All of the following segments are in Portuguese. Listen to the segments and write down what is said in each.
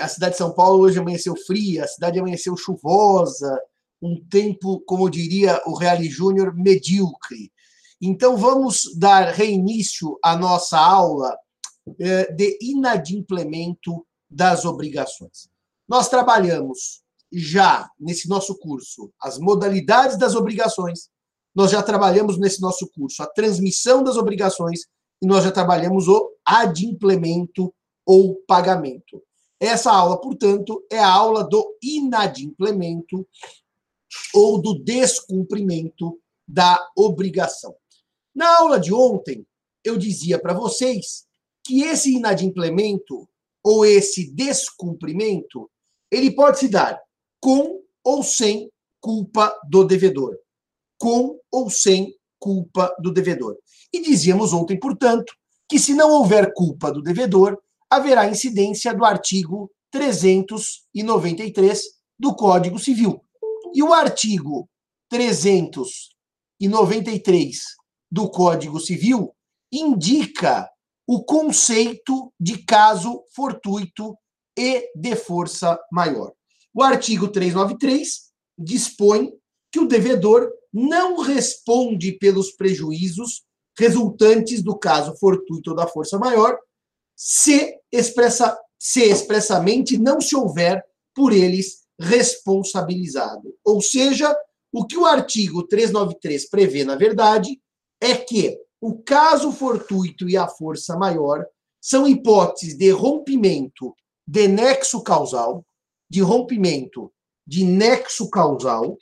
a cidade de São Paulo hoje amanheceu fria, a cidade amanheceu chuvosa, um tempo, como diria o Reale Júnior, medíocre. Então, vamos dar reinício à nossa aula eh, de inadimplemento das obrigações. Nós trabalhamos já nesse nosso curso as modalidades das obrigações, nós já trabalhamos nesse nosso curso a transmissão das obrigações e nós já trabalhamos o adimplemento ou pagamento. Essa aula, portanto, é a aula do inadimplemento ou do descumprimento da obrigação. Na aula de ontem, eu dizia para vocês que esse inadimplemento ou esse descumprimento, ele pode se dar com ou sem culpa do devedor. Com ou sem culpa do devedor. E dizíamos ontem, portanto, que se não houver culpa do devedor, haverá incidência do artigo 393 do Código Civil. E o artigo 393 do Código Civil indica o conceito de caso fortuito e de força maior. O artigo 393 dispõe que o devedor não responde pelos prejuízos resultantes do caso fortuito ou da força maior, se, expressa, se expressamente não se houver por eles responsabilizado. Ou seja, o que o artigo 393 prevê, na verdade, é que o caso fortuito e a força maior são hipóteses de rompimento de nexo causal, de rompimento de nexo causal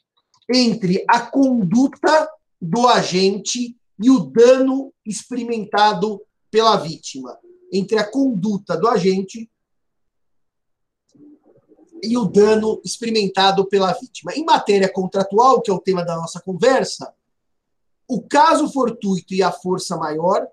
entre a conduta do agente e o dano experimentado pela vítima, entre a conduta do agente e o dano experimentado pela vítima. Em matéria contratual, que é o tema da nossa conversa, o caso fortuito e a força maior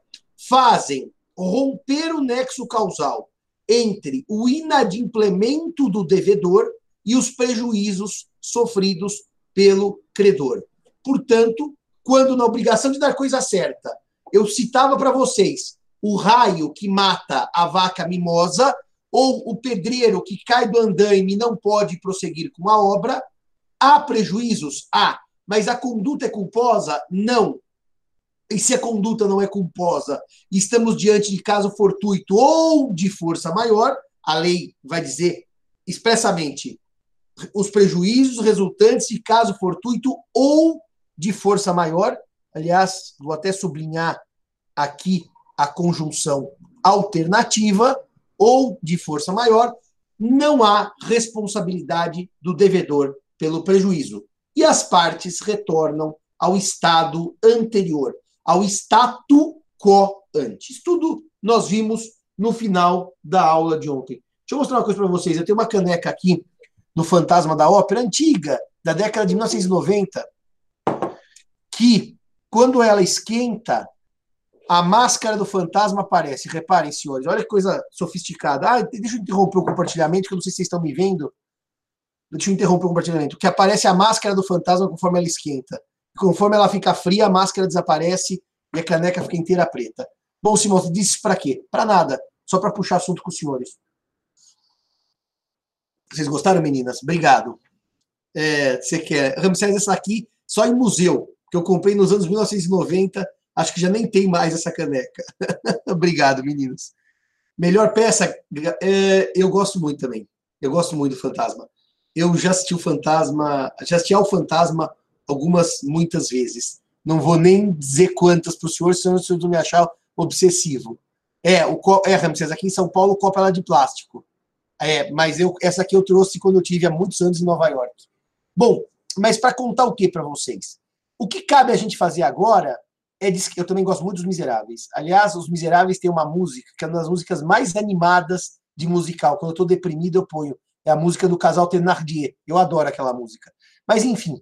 fazem romper o nexo causal entre o inadimplemento do devedor e os prejuízos sofridos pelo credor. Portanto, quando na obrigação de dar coisa certa, eu citava para vocês o raio que mata a vaca mimosa, ou o pedreiro que cai do andaime e não pode prosseguir com a obra, há prejuízos? Há. Mas a conduta é culposa? Não. E se a conduta não é culposa, estamos diante de caso fortuito ou de força maior, a lei vai dizer expressamente os prejuízos resultantes de caso fortuito ou de força maior. Aliás, vou até sublinhar aqui a conjunção alternativa ou de força maior, não há responsabilidade do devedor pelo prejuízo. E as partes retornam ao estado anterior, ao statu quo antes. Tudo nós vimos no final da aula de ontem. Deixa eu mostrar uma coisa para vocês. Eu tenho uma caneca aqui do Fantasma da Ópera, antiga, da década de 1990, que, quando ela esquenta, a máscara do fantasma aparece. Reparem, senhores, olha que coisa sofisticada. Ah, deixa eu interromper o compartilhamento, que eu não sei se vocês estão me vendo. Deixa eu interromper o compartilhamento. Que aparece a máscara do fantasma conforme ela esquenta. Conforme ela fica fria, a máscara desaparece e a caneca fica inteira preta. Bom, Simão, você disse para quê? Para nada. Só para puxar assunto com os senhores. Vocês gostaram, meninas? Obrigado. É, você quer. Ramsés, essa aqui só em museu, que eu comprei nos anos 1990 Acho que já nem tem mais essa caneca. Obrigado, meninos. Melhor peça, é, eu gosto muito também. Eu gosto muito do Fantasma. Eu já assisti o Fantasma, já assisti ao Fantasma algumas, muitas vezes. Não vou nem dizer quantas para o senhor, senão o senhor me achar obsessivo. É, o, é, Ramses, aqui em São Paulo, copo é de plástico. É, mas eu, essa aqui eu trouxe quando eu tive há muitos anos em Nova York. Bom, mas para contar o que para vocês? O que cabe a gente fazer agora é eu também gosto muito dos Miseráveis. Aliás, os Miseráveis têm uma música que é uma das músicas mais animadas de musical. Quando eu estou deprimido, eu ponho. É a música do casal Thenardier. Eu adoro aquela música. Mas, enfim,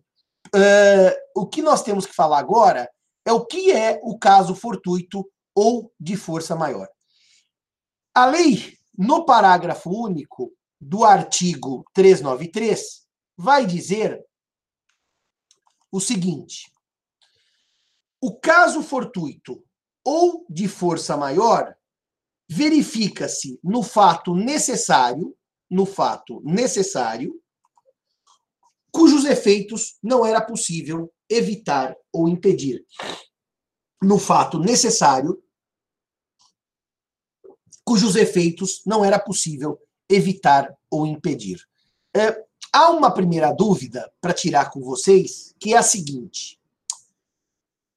uh, o que nós temos que falar agora é o que é o caso fortuito ou de força maior. A lei, no parágrafo único do artigo 393, vai dizer o seguinte: o caso fortuito ou de força maior verifica-se no fato necessário no fato necessário, cujos efeitos não era possível evitar ou impedir. No fato necessário, cujos efeitos não era possível evitar ou impedir. É, há uma primeira dúvida para tirar com vocês, que é a seguinte: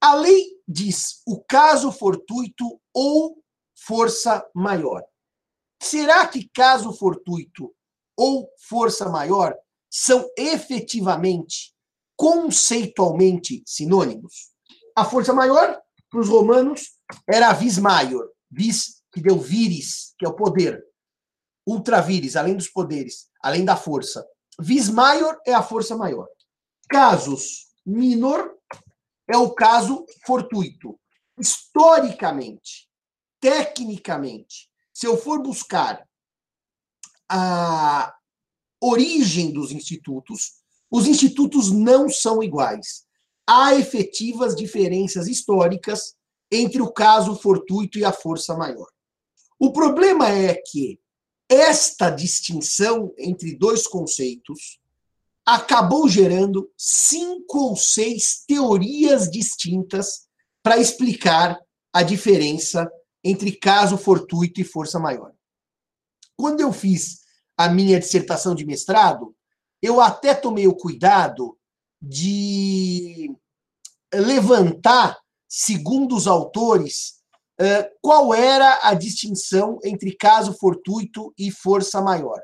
a lei diz o caso fortuito ou força maior. Será que caso fortuito ou força maior são efetivamente, conceitualmente sinônimos? A força maior, para os romanos, era a vis maior, vis que deu viris, que é o poder. Ultraviris, além dos poderes, além da força. Vis maior é a força maior. Casos minor é o caso fortuito. Historicamente, tecnicamente, se eu for buscar a origem dos institutos, os institutos não são iguais. Há efetivas diferenças históricas entre o caso fortuito e a força maior. O problema é que esta distinção entre dois conceitos acabou gerando cinco ou seis teorias distintas para explicar a diferença entre caso fortuito e força maior. Quando eu fiz a minha dissertação de mestrado, eu até tomei o cuidado de levantar, segundo os autores, qual era a distinção entre caso fortuito e força maior.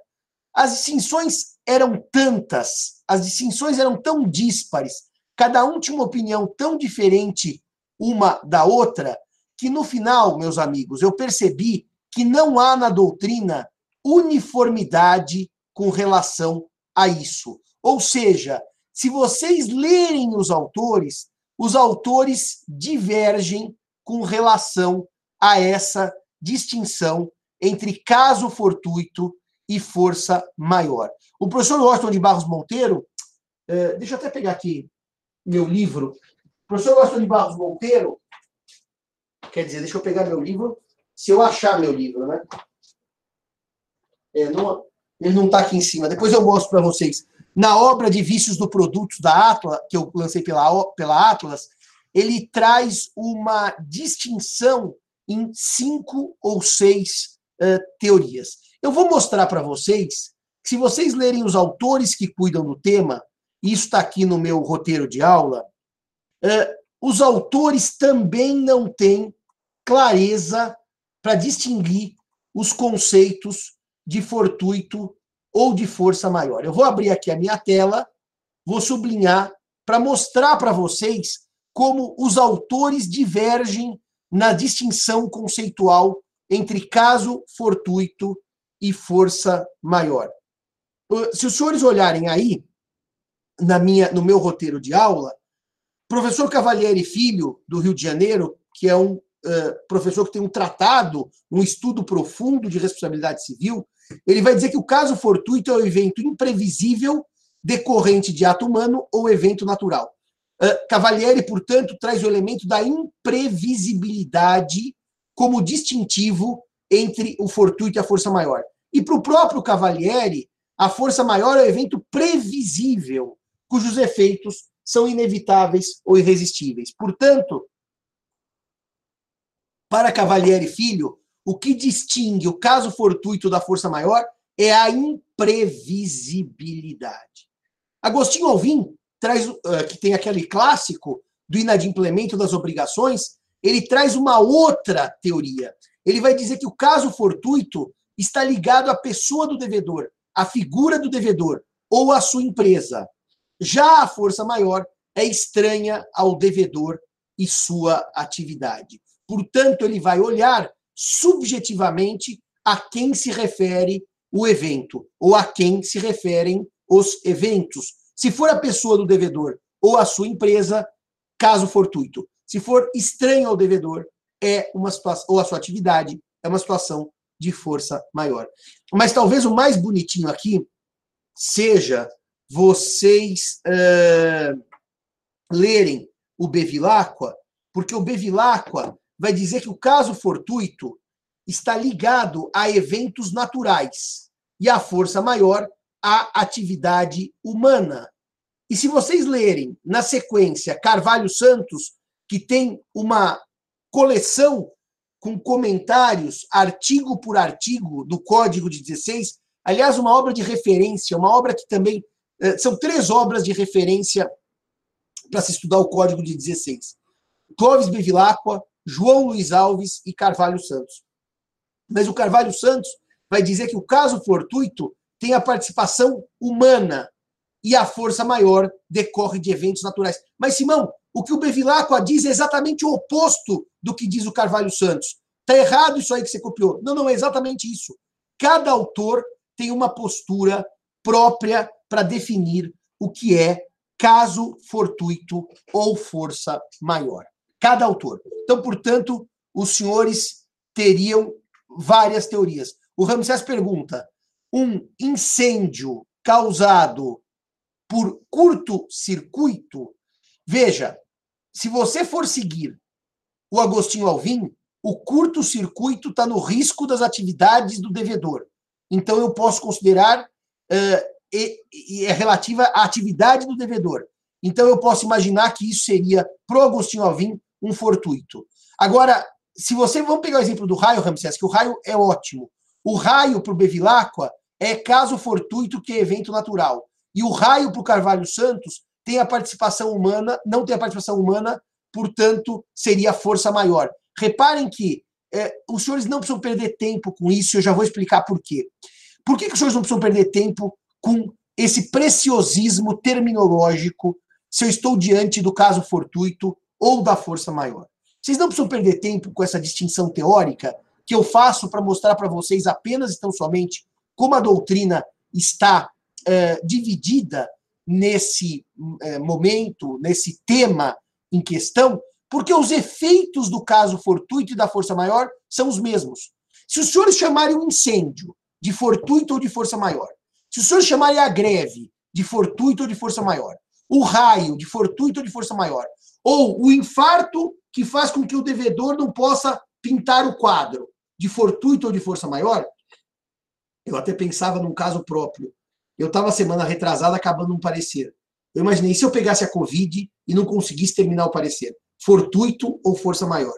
As distinções eram tantas, as distinções eram tão díspares, cada um tinha uma opinião tão diferente uma da outra, que no final, meus amigos, eu percebi que não há na doutrina uniformidade com relação a isso. Ou seja, se vocês lerem os autores, os autores divergem com relação a essa distinção entre caso fortuito e força maior. O professor Washington de Barros Monteiro, é, deixa eu até pegar aqui meu livro. O professor Washington de Barros Monteiro, quer dizer, deixa eu pegar meu livro, se eu achar meu livro, né? É, não, ele não está aqui em cima. Depois eu mostro para vocês. Na obra de vícios do produtos da Atlas, que eu lancei pela, pela Atlas, ele traz uma distinção em cinco ou seis uh, teorias. Eu vou mostrar para vocês se vocês lerem os autores que cuidam do tema, isso está aqui no meu roteiro de aula, uh, os autores também não têm clareza para distinguir os conceitos de fortuito ou de força maior. Eu vou abrir aqui a minha tela, vou sublinhar para mostrar para vocês como os autores divergem na distinção conceitual entre caso fortuito e força maior. Se os senhores olharem aí, na minha, no meu roteiro de aula, professor Cavalieri Filho, do Rio de Janeiro, que é um uh, professor que tem um tratado, um estudo profundo de responsabilidade civil, ele vai dizer que o caso fortuito é o evento imprevisível decorrente de ato humano ou evento natural. Ah, Cavalieri, portanto, traz o elemento da imprevisibilidade como distintivo entre o fortuito e a força maior. E para o próprio Cavalieri, a força maior é o evento previsível, cujos efeitos são inevitáveis ou irresistíveis. Portanto, para Cavalieri Filho, o que distingue o caso fortuito da força maior é a imprevisibilidade. Agostinho Alvim traz, uh, que tem aquele clássico do inadimplemento das obrigações, ele traz uma outra teoria. Ele vai dizer que o caso fortuito está ligado à pessoa do devedor, à figura do devedor ou à sua empresa. Já a força maior é estranha ao devedor e sua atividade. Portanto, ele vai olhar subjetivamente a quem se refere o evento ou a quem se referem os eventos, se for a pessoa do devedor ou a sua empresa, caso fortuito. Se for estranho ao devedor, é uma situação, ou a sua atividade, é uma situação de força maior. Mas talvez o mais bonitinho aqui seja vocês uh, lerem o Bevilacqua, porque o Bevilacqua vai dizer que o caso fortuito está ligado a eventos naturais. e a força maior a atividade humana. E se vocês lerem na sequência Carvalho Santos, que tem uma coleção com comentários, artigo por artigo, do Código de 16, aliás, uma obra de referência, uma obra que também. Eh, são três obras de referência para se estudar o Código de 16. Clóvis Bevilacqua, João Luiz Alves e Carvalho Santos. Mas o Carvalho Santos vai dizer que o caso fortuito tem a participação humana e a força maior decorre de eventos naturais. Mas, Simão, o que o Bevilacqua diz é exatamente o oposto do que diz o Carvalho Santos. Está errado isso aí que você copiou. Não, não, é exatamente isso. Cada autor tem uma postura própria para definir o que é caso fortuito ou força maior. Cada autor. Então, portanto, os senhores teriam várias teorias. O Ramsés pergunta: um incêndio causado por curto-circuito? Veja, se você for seguir o Agostinho Alvim, o curto-circuito está no risco das atividades do devedor. Então, eu posso considerar, uh, e, e é relativa à atividade do devedor. Então, eu posso imaginar que isso seria, para o Agostinho Alvim, um fortuito. Agora, se você. Vamos pegar o exemplo do raio, Ramsés, que o raio é ótimo. O raio para o Bevilacqua é caso fortuito que é evento natural. E o raio para o Carvalho Santos tem a participação humana, não tem a participação humana, portanto, seria força maior. Reparem que é, os senhores não precisam perder tempo com isso, eu já vou explicar por quê. Por que, que os senhores não precisam perder tempo com esse preciosismo terminológico se eu estou diante do caso fortuito ou da força maior? Vocês não precisam perder tempo com essa distinção teórica que eu faço para mostrar para vocês apenas e tão somente como a doutrina está é, dividida nesse é, momento, nesse tema em questão, porque os efeitos do caso fortuito e da força maior são os mesmos. Se os senhores chamarem um incêndio de fortuito ou de força maior, se os senhores chamarem a greve de fortuito ou de força maior, o raio de fortuito ou de força maior, ou o infarto que faz com que o devedor não possa pintar o quadro de fortuito ou de força maior, eu até pensava num caso próprio. Eu estava semana retrasada acabando um parecer. Eu imaginei se eu pegasse a Covid e não conseguisse terminar o parecer, fortuito ou força maior.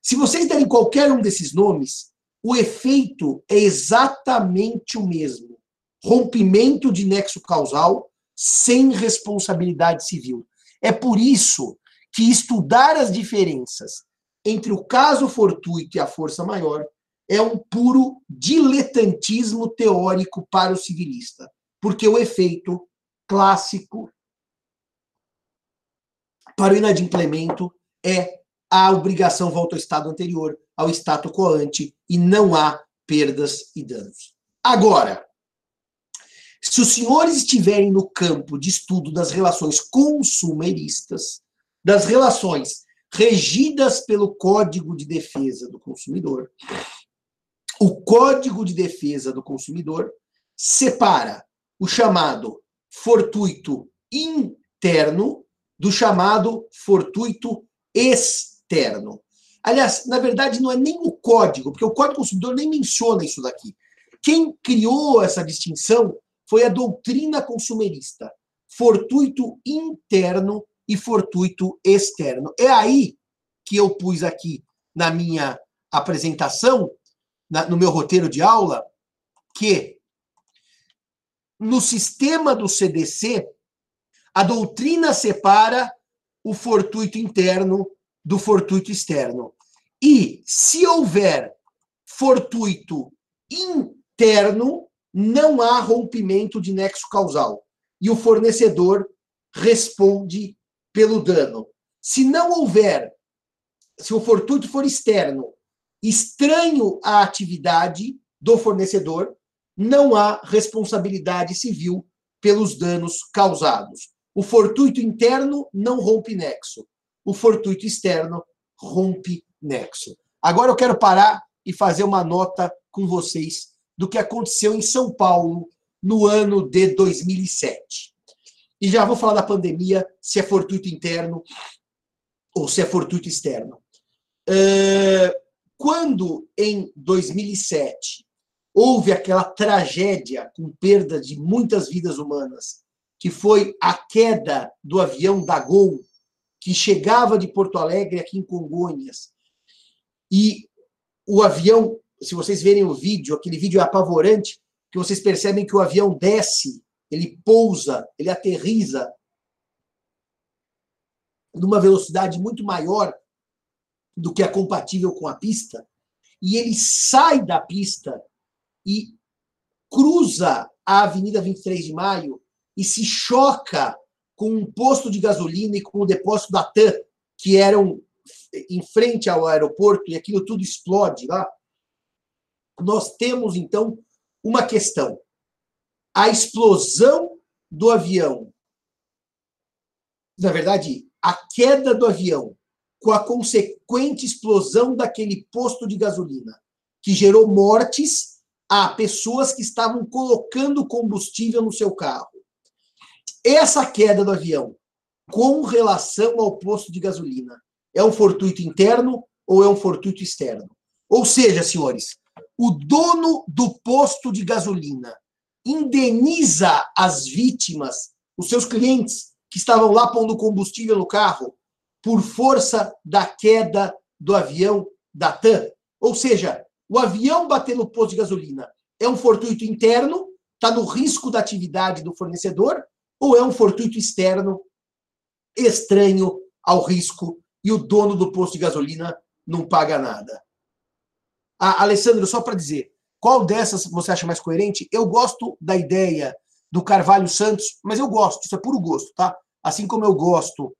Se vocês derem qualquer um desses nomes, o efeito é exatamente o mesmo. Rompimento de nexo causal sem responsabilidade civil. É por isso que estudar as diferenças entre o caso fortuito e a força maior é um puro diletantismo teórico para o civilista, porque o efeito clássico para o inadimplemento é a obrigação volta ao estado anterior, ao status quo ante, e não há perdas e danos. Agora, se os senhores estiverem no campo de estudo das relações consumeristas, das relações regidas pelo Código de Defesa do Consumidor, o Código de Defesa do Consumidor separa o chamado fortuito interno do chamado fortuito externo. Aliás, na verdade, não é nem o código, porque o Código do Consumidor nem menciona isso daqui. Quem criou essa distinção foi a doutrina consumerista. Fortuito interno e fortuito externo. É aí que eu pus aqui na minha apresentação, na, no meu roteiro de aula, que no sistema do CDC, a doutrina separa o fortuito interno do fortuito externo. E se houver fortuito interno, não há rompimento de nexo causal. E o fornecedor responde pelo dano. Se não houver, se o fortuito for externo, estranho à atividade do fornecedor, não há responsabilidade civil pelos danos causados. O fortuito interno não rompe nexo. O fortuito externo rompe nexo. Agora eu quero parar e fazer uma nota com vocês do que aconteceu em São Paulo no ano de 2007. E já vou falar da pandemia, se é fortuito interno ou se é fortuito externo. quando, em 2007, houve aquela tragédia com perda de muitas vidas humanas, que foi a queda do avião da Gol, que chegava de Porto Alegre aqui em Congonhas. E o avião, se vocês verem o vídeo, aquele vídeo é apavorante, que vocês percebem que o avião desce, ele pousa, ele aterriza numa velocidade muito maior do que é compatível com a pista, e ele sai da pista e cruza a Avenida 23 de Maio e se choca com um posto de gasolina e com o depósito da TAM, que eram em frente ao aeroporto, e aquilo tudo explode lá. Nós temos, então, uma questão. A explosão do avião, na verdade, a queda do avião com a consequente explosão daquele posto de gasolina, que gerou mortes a pessoas que estavam colocando combustível no seu carro. Essa queda do avião, com relação ao posto de gasolina, é um fortuito interno ou é um fortuito externo? Ou seja, senhores, o dono do posto de gasolina indeniza as vítimas, os seus clientes que estavam lá pondo combustível no carro, por força da queda do avião da TAM. Ou seja, o avião bater no posto de gasolina é um fortuito interno, está no risco da atividade do fornecedor, ou é um fortuito externo, estranho ao risco, e o dono do posto de gasolina não paga nada? Ah, Alessandro, só para dizer, qual dessas você acha mais coerente? Eu gosto da ideia do Carvalho Santos, mas eu gosto, isso é puro gosto, tá? Assim como eu gosto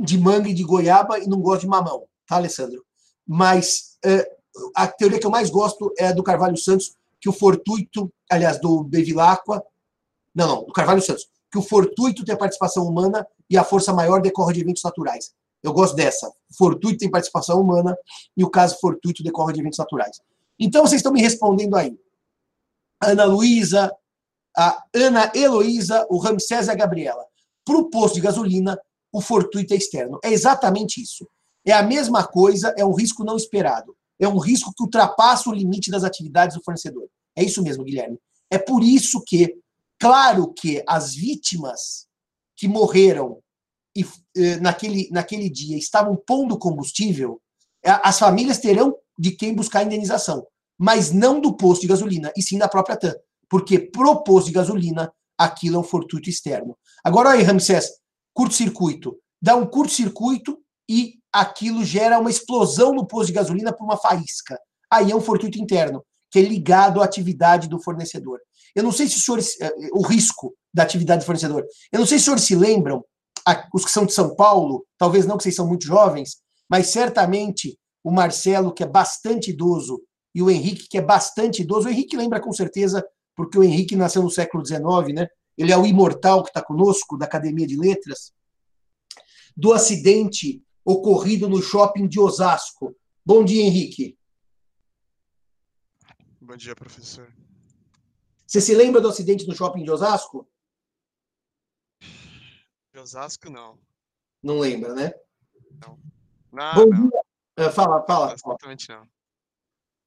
de manga e de goiaba e não gosto de mamão, tá, Alessandro? Mas é, a teoria que eu mais gosto é a do Carvalho Santos, que o fortuito, aliás, do Bevilacqua, não, não, do Carvalho Santos, que o fortuito tem a participação humana e a força maior decorre de eventos naturais. Eu gosto dessa. Fortuito tem participação humana e o caso fortuito decorre de eventos naturais. Então, vocês estão me respondendo aí. Ana Luísa, a Ana Heloísa, o Ramsés e a Gabriela. Para o posto de gasolina, o fortuito é externo. É exatamente isso. É a mesma coisa, é um risco não esperado. É um risco que ultrapassa o limite das atividades do fornecedor. É isso mesmo, Guilherme. É por isso que, claro que as vítimas que morreram e, eh, naquele, naquele dia estavam pondo combustível, as famílias terão de quem buscar indenização, mas não do posto de gasolina, e sim da própria TAM. Porque pro posto de gasolina, aquilo é um fortuito externo. Agora, aí, Ramsés, curto-circuito. Dá um curto-circuito e aquilo gera uma explosão no posto de gasolina por uma faísca. Aí é um fortuito interno, que é ligado à atividade do fornecedor. Eu não sei se os senhores, eh, o risco da atividade do fornecedor. Eu não sei se os senhores se lembram, os que são de São Paulo, talvez não que vocês são muito jovens, mas certamente o Marcelo, que é bastante idoso, e o Henrique, que é bastante idoso. O Henrique lembra com certeza, porque o Henrique nasceu no século XIX, né? Ele é o imortal que está conosco, da Academia de Letras, do acidente ocorrido no shopping de Osasco. Bom dia, Henrique. Bom dia, professor. Você se lembra do acidente no shopping de Osasco? De Osasco, não. Não lembra, né? Não. Não, Bom não. dia. Ah, Fala, fala. Exatamente não.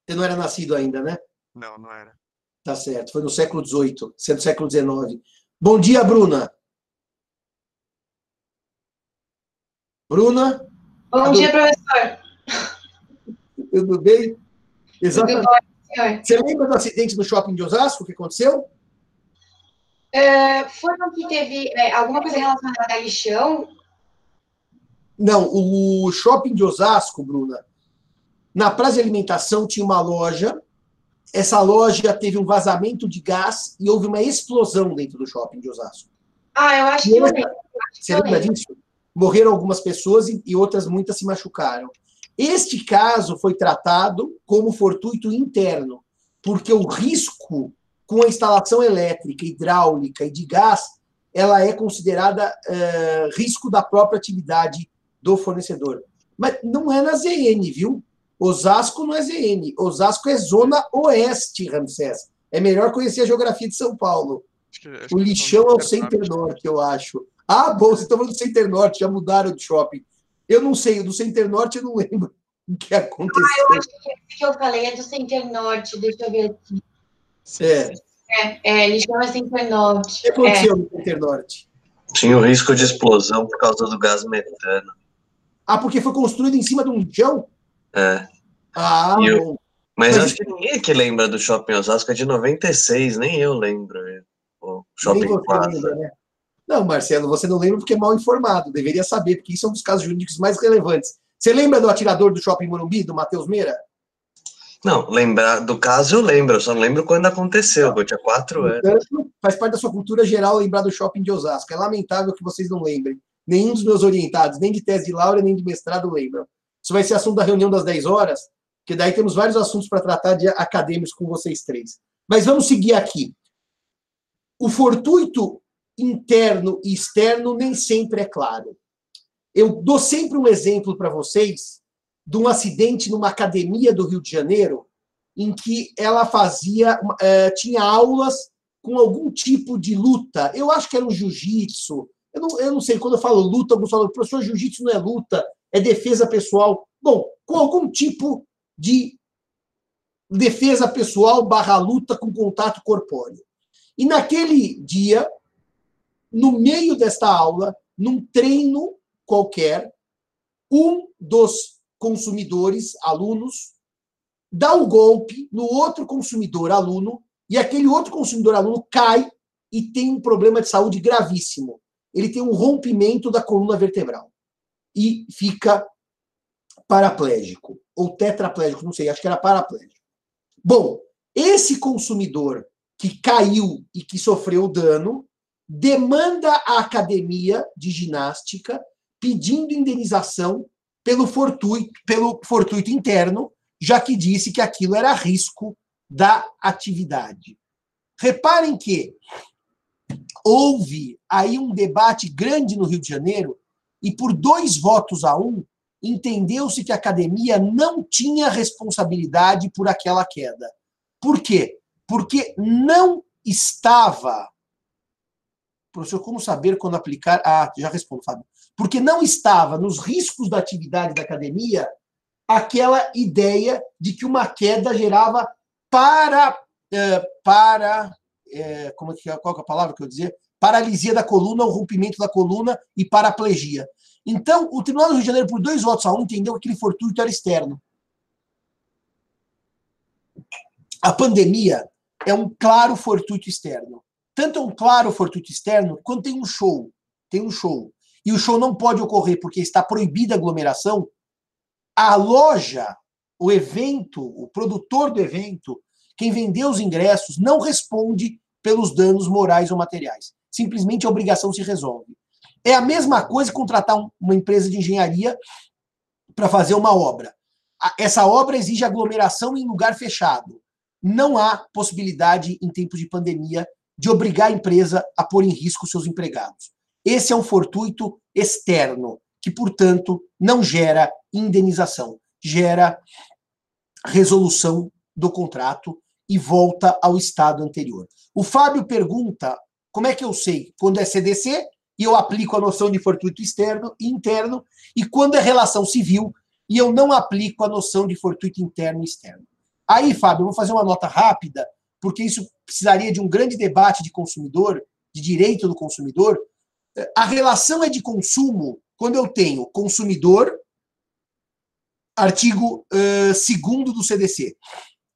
Você não era nascido ainda, né? Não, não era. Tá certo. Foi no século XVIII, sendo século XIX. Bom dia, Bruna. Bruna, Bom dia, professor. tudo bem? Tudo Exatamente. bom, senhor? Você lembra do acidente no shopping de Osasco que aconteceu? É, foi no que teve é, alguma coisa relacionada a lixão? Não, o shopping de Osasco, Bruna, na praça de alimentação tinha uma loja. Essa loja teve um vazamento de gás e houve uma explosão dentro do shopping de Osasco. Ah, eu acho que eu lembro. Você lembra disso? Morreram algumas pessoas e, outras muitas se machucaram. Este caso foi tratado como fortuito interno, porque o risco com a instalação elétrica, hidráulica e de gás, ela é considerada eh, risco da própria atividade do fornecedor. Mas não é na ZN, viu? Osasco não é ZN. Osasco é Zona Oeste, Ramsés. É melhor conhecer a geografia de São Paulo. Acho que- acho O que lixão é o Center Norte. Eu acho. Ah, bom, vocês estão falando do Center Norte, já mudaram de shopping. Eu não sei, do Center Norte eu não lembro o que aconteceu. Ah, eu acho que esse que eu falei é do Center Norte, deixa eu ver aqui. É, É, é ele chama Center Norte. o que aconteceu no Center Norte? Tinha o risco de explosão por causa do gás metano. Ah, porque foi construído em cima de um chão? É. Ah, E bom. Mas Mas- acho que ninguém aqui lembra do Shopping Osasco, é de 96, nem eu lembro. Shopping Plaza. né? Não, Marcelo, você não lembra porque é mal informado. Deveria saber, porque isso é um dos casos jurídicos mais relevantes. Você lembra do atirador do Shopping Morumbi, do Matheus Meira? Não, lembrar do caso eu lembro, eu só não lembro quando aconteceu, que eu tinha quatro anos. Portanto, faz parte da sua cultura geral lembrar do shopping de Osasco. É lamentável que vocês não lembrem. Nenhum dos meus orientados, nem de tese de Laura, nem de mestrado, lembram. Isso vai ser assunto da reunião das 10 horas, que daí temos vários assuntos para tratar de acadêmicos com vocês três. Mas vamos seguir aqui. O fortuito interno e externo nem sempre é claro. Eu dou sempre um exemplo para vocês de um acidente numa academia do Rio de Janeiro, em que ela fazia, eh, tinha aulas com algum tipo de luta. Eu acho que era um jiu-jitsu. Eu não, eu não sei, quando eu falo luta, alguns falam, professor, jiu-jitsu não é luta, é defesa pessoal. Bom, com algum tipo de defesa pessoal barra luta com contato corpóreo. E naquele dia, no meio desta aula, num treino qualquer, um dos consumidores, alunos, dá um golpe no outro consumidor aluno e aquele outro consumidor aluno cai e tem um problema de saúde gravíssimo. Ele tem um rompimento da coluna vertebral e fica paraplégico ou tetraplégico, não sei, acho que era paraplégico. Bom, esse consumidor que caiu e que sofreu dano demanda a academia de ginástica pedindo indenização pelo fortuito, pelo fortuito interno, já que disse que aquilo era risco da atividade. Reparem que houve aí um debate grande no Rio de Janeiro e por dois votos a um entendeu-se que a academia não tinha responsabilidade por aquela queda. Por quê? Porque não estava. Professor, como saber quando aplicar? Ah, já respondo, Fábio. Porque não estava nos riscos da atividade da academia aquela ideia de que uma queda gerava para. eh, para eh, como é que, qual que é a palavra que eu dizer? Paralisia da coluna, o rompimento da coluna e paraplegia. Então, o Tribunal do Rio de Janeiro, por dois votos a um, entendeu que aquele fortuito era externo. A pandemia é um claro fortuito externo. Tanto é um claro fortuito externo, quando tem um show. Tem um show. E o show não pode ocorrer porque está proibida a aglomeração. A loja, o evento, o produtor do evento, quem vendeu os ingressos, não responde pelos danos morais ou materiais. Simplesmente a obrigação se resolve. É a mesma coisa contratar um- uma empresa de engenharia para fazer uma obra. Essa obra exige aglomeração em lugar fechado. Não há possibilidade, em tempos de pandemia, de obrigar a empresa a pôr em risco seus empregados. Esse é um fortuito externo, que, portanto, não gera indenização, gera resolução do contrato e volta ao estado anterior. O Fábio pergunta como é que eu sei quando é CDC e eu aplico a noção de fortuito externo e interno, e quando é relação civil e eu não aplico a noção de fortuito interno e externo. Aí, Fábio, eu vou fazer uma nota rápida, porque isso precisaria de um grande debate de consumidor, de direito do consumidor. A relação é de consumo quando eu tenho consumidor, artigo 2 do CDC,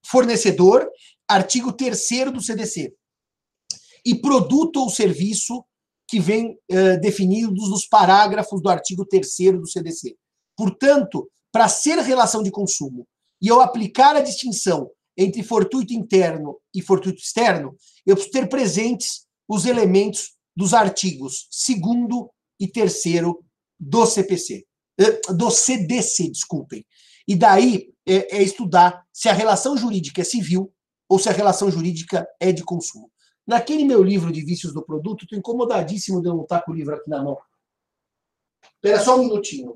fornecedor, artigo 3 do CDC, e produto ou serviço que vem eh, definidos nos parágrafos do artigo 3 do CDC. Portanto, para ser relação de consumo e eu aplicar a distinção entre fortuito interno e fortuito externo, eu preciso ter presentes os elementos dos artigos 2 e 3 do CPC, eh, do CDC, desculpem. E daí é, é estudar se a relação jurídica é civil ou se a relação jurídica é de consumo. Naquele meu livro de vícios do produto, estou incomodadíssimo de eu não estar com o livro aqui na mão. Espera só um minutinho.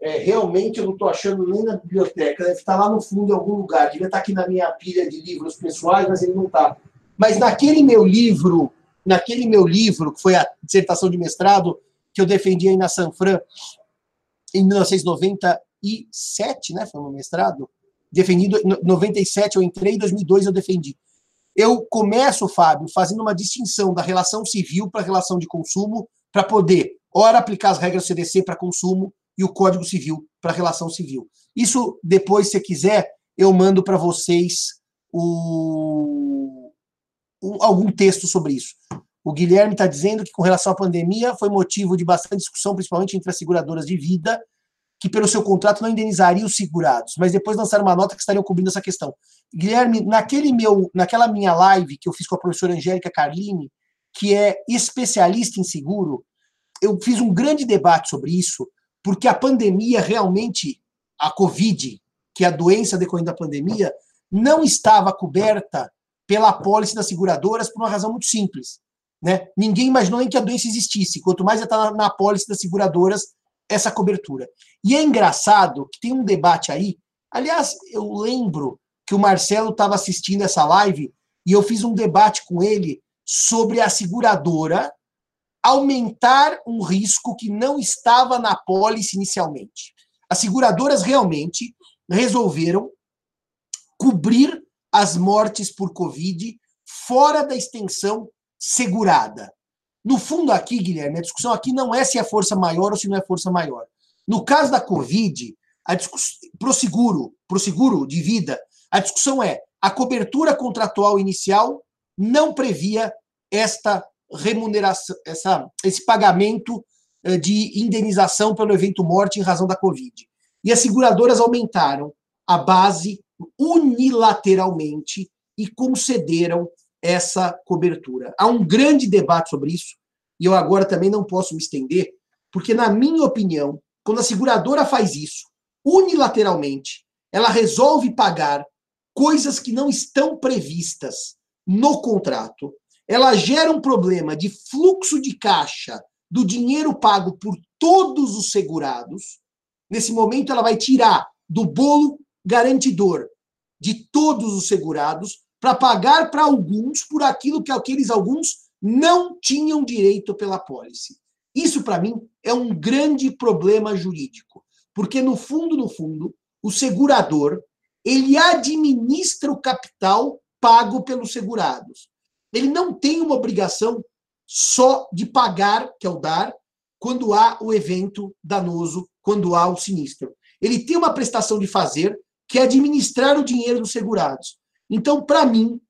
É, realmente eu não estou achando nem na biblioteca, deve estar lá no fundo em algum lugar. Devia estar aqui na minha pilha de livros pessoais, mas ele não está. Mas naquele meu livro, naquele meu livro, que foi a dissertação de mestrado que eu defendi aí na Sanfran em 1997, né? Foi meu mestrado. Defendido em 97 eu entrei, em 2002 eu defendi. Eu começo, Fábio, fazendo uma distinção da relação civil para a relação de consumo, para poder, ora, aplicar as regras do CDC para consumo e o Código Civil para relação civil. Isso, depois, se quiser, eu mando para vocês o, o, algum texto sobre isso. O Guilherme está dizendo que, com relação à pandemia, foi motivo de bastante discussão, principalmente entre as seguradoras de vida, que, pelo seu contrato, não indenizariam os segurados, mas depois lançaram uma nota que estariam cobrindo essa questão. Guilherme, naquele meu, naquela minha live que eu fiz com a professora Angélica Carlini, que é especialista em seguro, eu fiz um grande debate sobre isso, porque a pandemia realmente, a Covid, que é a doença decorrente da pandemia, não estava coberta pela apólice das seguradoras por uma razão muito simples. Né? Ninguém imaginou nem que a doença existisse, quanto mais está na apólice das seguradoras essa cobertura. E é engraçado que tem um debate aí. Aliás, eu lembro que o Marcelo estava assistindo essa live e eu fiz um debate com ele sobre a seguradora aumentar um risco que não estava na pólice inicialmente. As seguradoras realmente resolveram cobrir as mortes por Covid fora da extensão segurada. No fundo, aqui, Guilherme, a discussão aqui não é se é força maior ou se não é força maior. No caso da Covid, a pro seguro, pro seguro de vida, a discussão é a cobertura contratual inicial não previa esta remuneração, essa, esse pagamento eh, de indenização pelo evento morte em razão da Covid. E as seguradoras aumentaram a base unilateralmente e concederam essa cobertura. Há um grande debate sobre isso, e eu agora também não posso me estender, porque, na minha opinião, quando a seguradora faz isso unilateralmente, ela resolve pagar coisas que não estão previstas no contrato, ela gera um problema de fluxo de caixa do dinheiro pago por todos os segurados. Nesse momento, ela vai tirar do bolo garantidor de todos os segurados para pagar para alguns por aquilo que aqueles alguns não tinham direito pela pólice. Isso, para mim, é um grande problema jurídico, porque, no fundo, no fundo, o segurador ele administra o capital pago pelos segurados. Ele não tem uma obrigação só de pagar, que é o dar, quando há o evento danoso, quando há o sinistro. Ele tem uma prestação de fazer, que é administrar o dinheiro dos segurados. Então, para mim,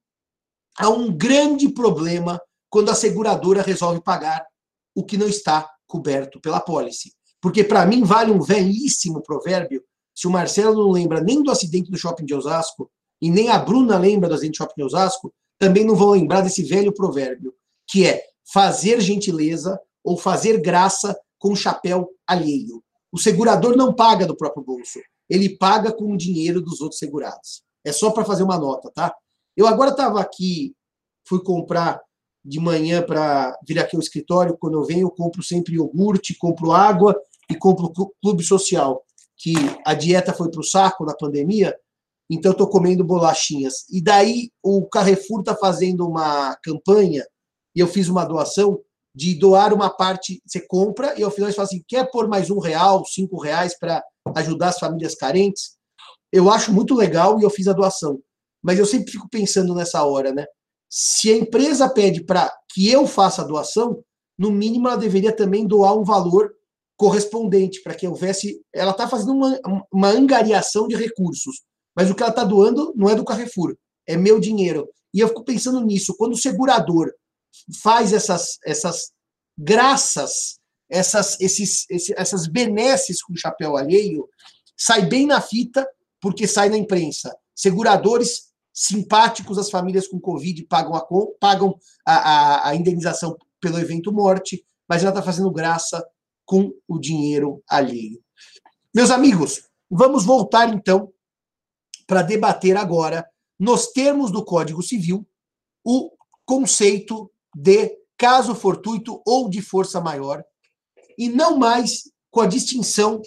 há um grande problema quando a seguradora resolve pagar o que não está coberto pela pólice. Porque, para mim, vale um velhíssimo provérbio. Se o Marcelo não lembra nem do acidente do shopping de Osasco, e nem a Bruna lembra do acidente do shopping de Osasco, também não vão lembrar desse velho provérbio, que é fazer gentileza ou fazer graça com chapéu alheio. O segurador não paga do próprio bolso, ele paga com o dinheiro dos outros segurados. É só para fazer uma nota, tá? Eu agora estava aqui, fui comprar de manhã para vir aqui ao escritório. Quando eu venho, eu compro sempre iogurte, compro água e compro clube social, que a dieta foi para o saco na pandemia, então estou comendo bolachinhas. E daí o Carrefour está fazendo uma campanha, e eu fiz uma doação, de doar uma parte, você compra, e ao final você fala assim, quer pôr mais um real, cinco reais para ajudar as famílias carentes? eu acho muito legal e eu fiz a doação. Mas eu sempre fico pensando nessa hora, né? Se a empresa pede para que eu faça a doação, no mínimo ela deveria também doar um valor correspondente para que houvesse. Ela está fazendo uma, uma angariação de recursos, mas o que ela está doando não é do Carrefour, é meu dinheiro. E eu fico pensando nisso. Quando o segurador faz essas, essas graças, essas, esses, essas benesses com chapéu alheio, sai bem na fita porque sai na imprensa. Seguradores simpáticos às famílias com Covid pagam a, pagam a, a, a indenização pelo evento morte, mas ela está fazendo graça com o dinheiro alheio. Meus amigos, vamos voltar então para debater agora, nos termos do Código Civil, o conceito de caso fortuito ou de força maior, e não mais com a distinção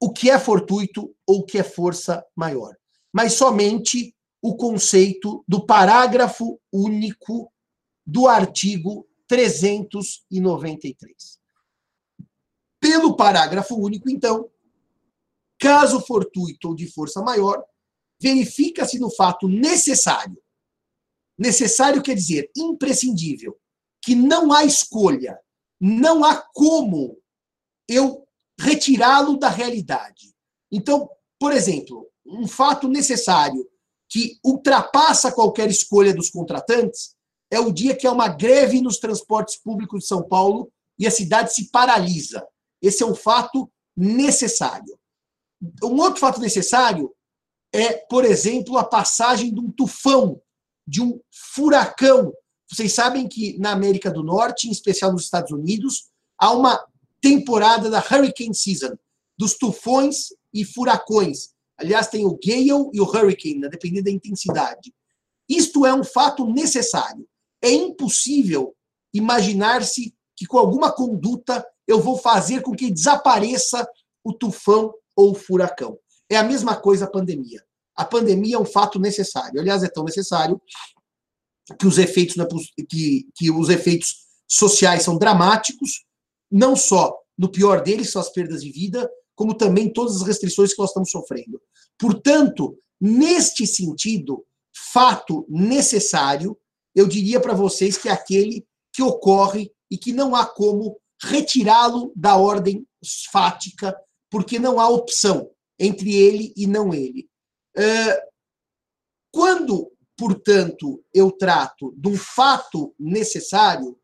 o que é fortuito ou o que é força maior, mas somente o conceito do parágrafo único do artigo 393. Pelo parágrafo único, então, caso fortuito ou de força maior, verifica-se no fato necessário. Necessário quer dizer imprescindível, que não há escolha, não há como eu retirá-lo da realidade. Então, por exemplo, um fato necessário que ultrapassa qualquer escolha dos contratantes é o dia que há uma greve nos transportes públicos de São Paulo e a cidade se paralisa. Esse é um fato necessário. Um outro fato necessário é, por exemplo, a passagem de um tufão, de um furacão. Vocês sabem que na América do Norte, em especial nos Estados Unidos, há uma temporada da hurricane season, dos tufões e furacões. Aliás, tem o gale e o hurricane, né, dependendo da intensidade. Isto é um fato necessário. É impossível imaginar-se que com alguma conduta eu vou fazer com que desapareça o tufão ou o furacão. É a mesma coisa a pandemia. A pandemia é um fato necessário. Aliás, é tão necessário que os efeitos que, que os efeitos sociais são dramáticos, não só no pior deles são as perdas de vida, como também todas as restrições que nós estamos sofrendo. Portanto, neste sentido, fato necessário, eu diria para vocês que é aquele que ocorre e que não há como retirá-lo da ordem fática, porque não há opção entre ele e não ele. Quando, portanto, eu trato de um fato necessário,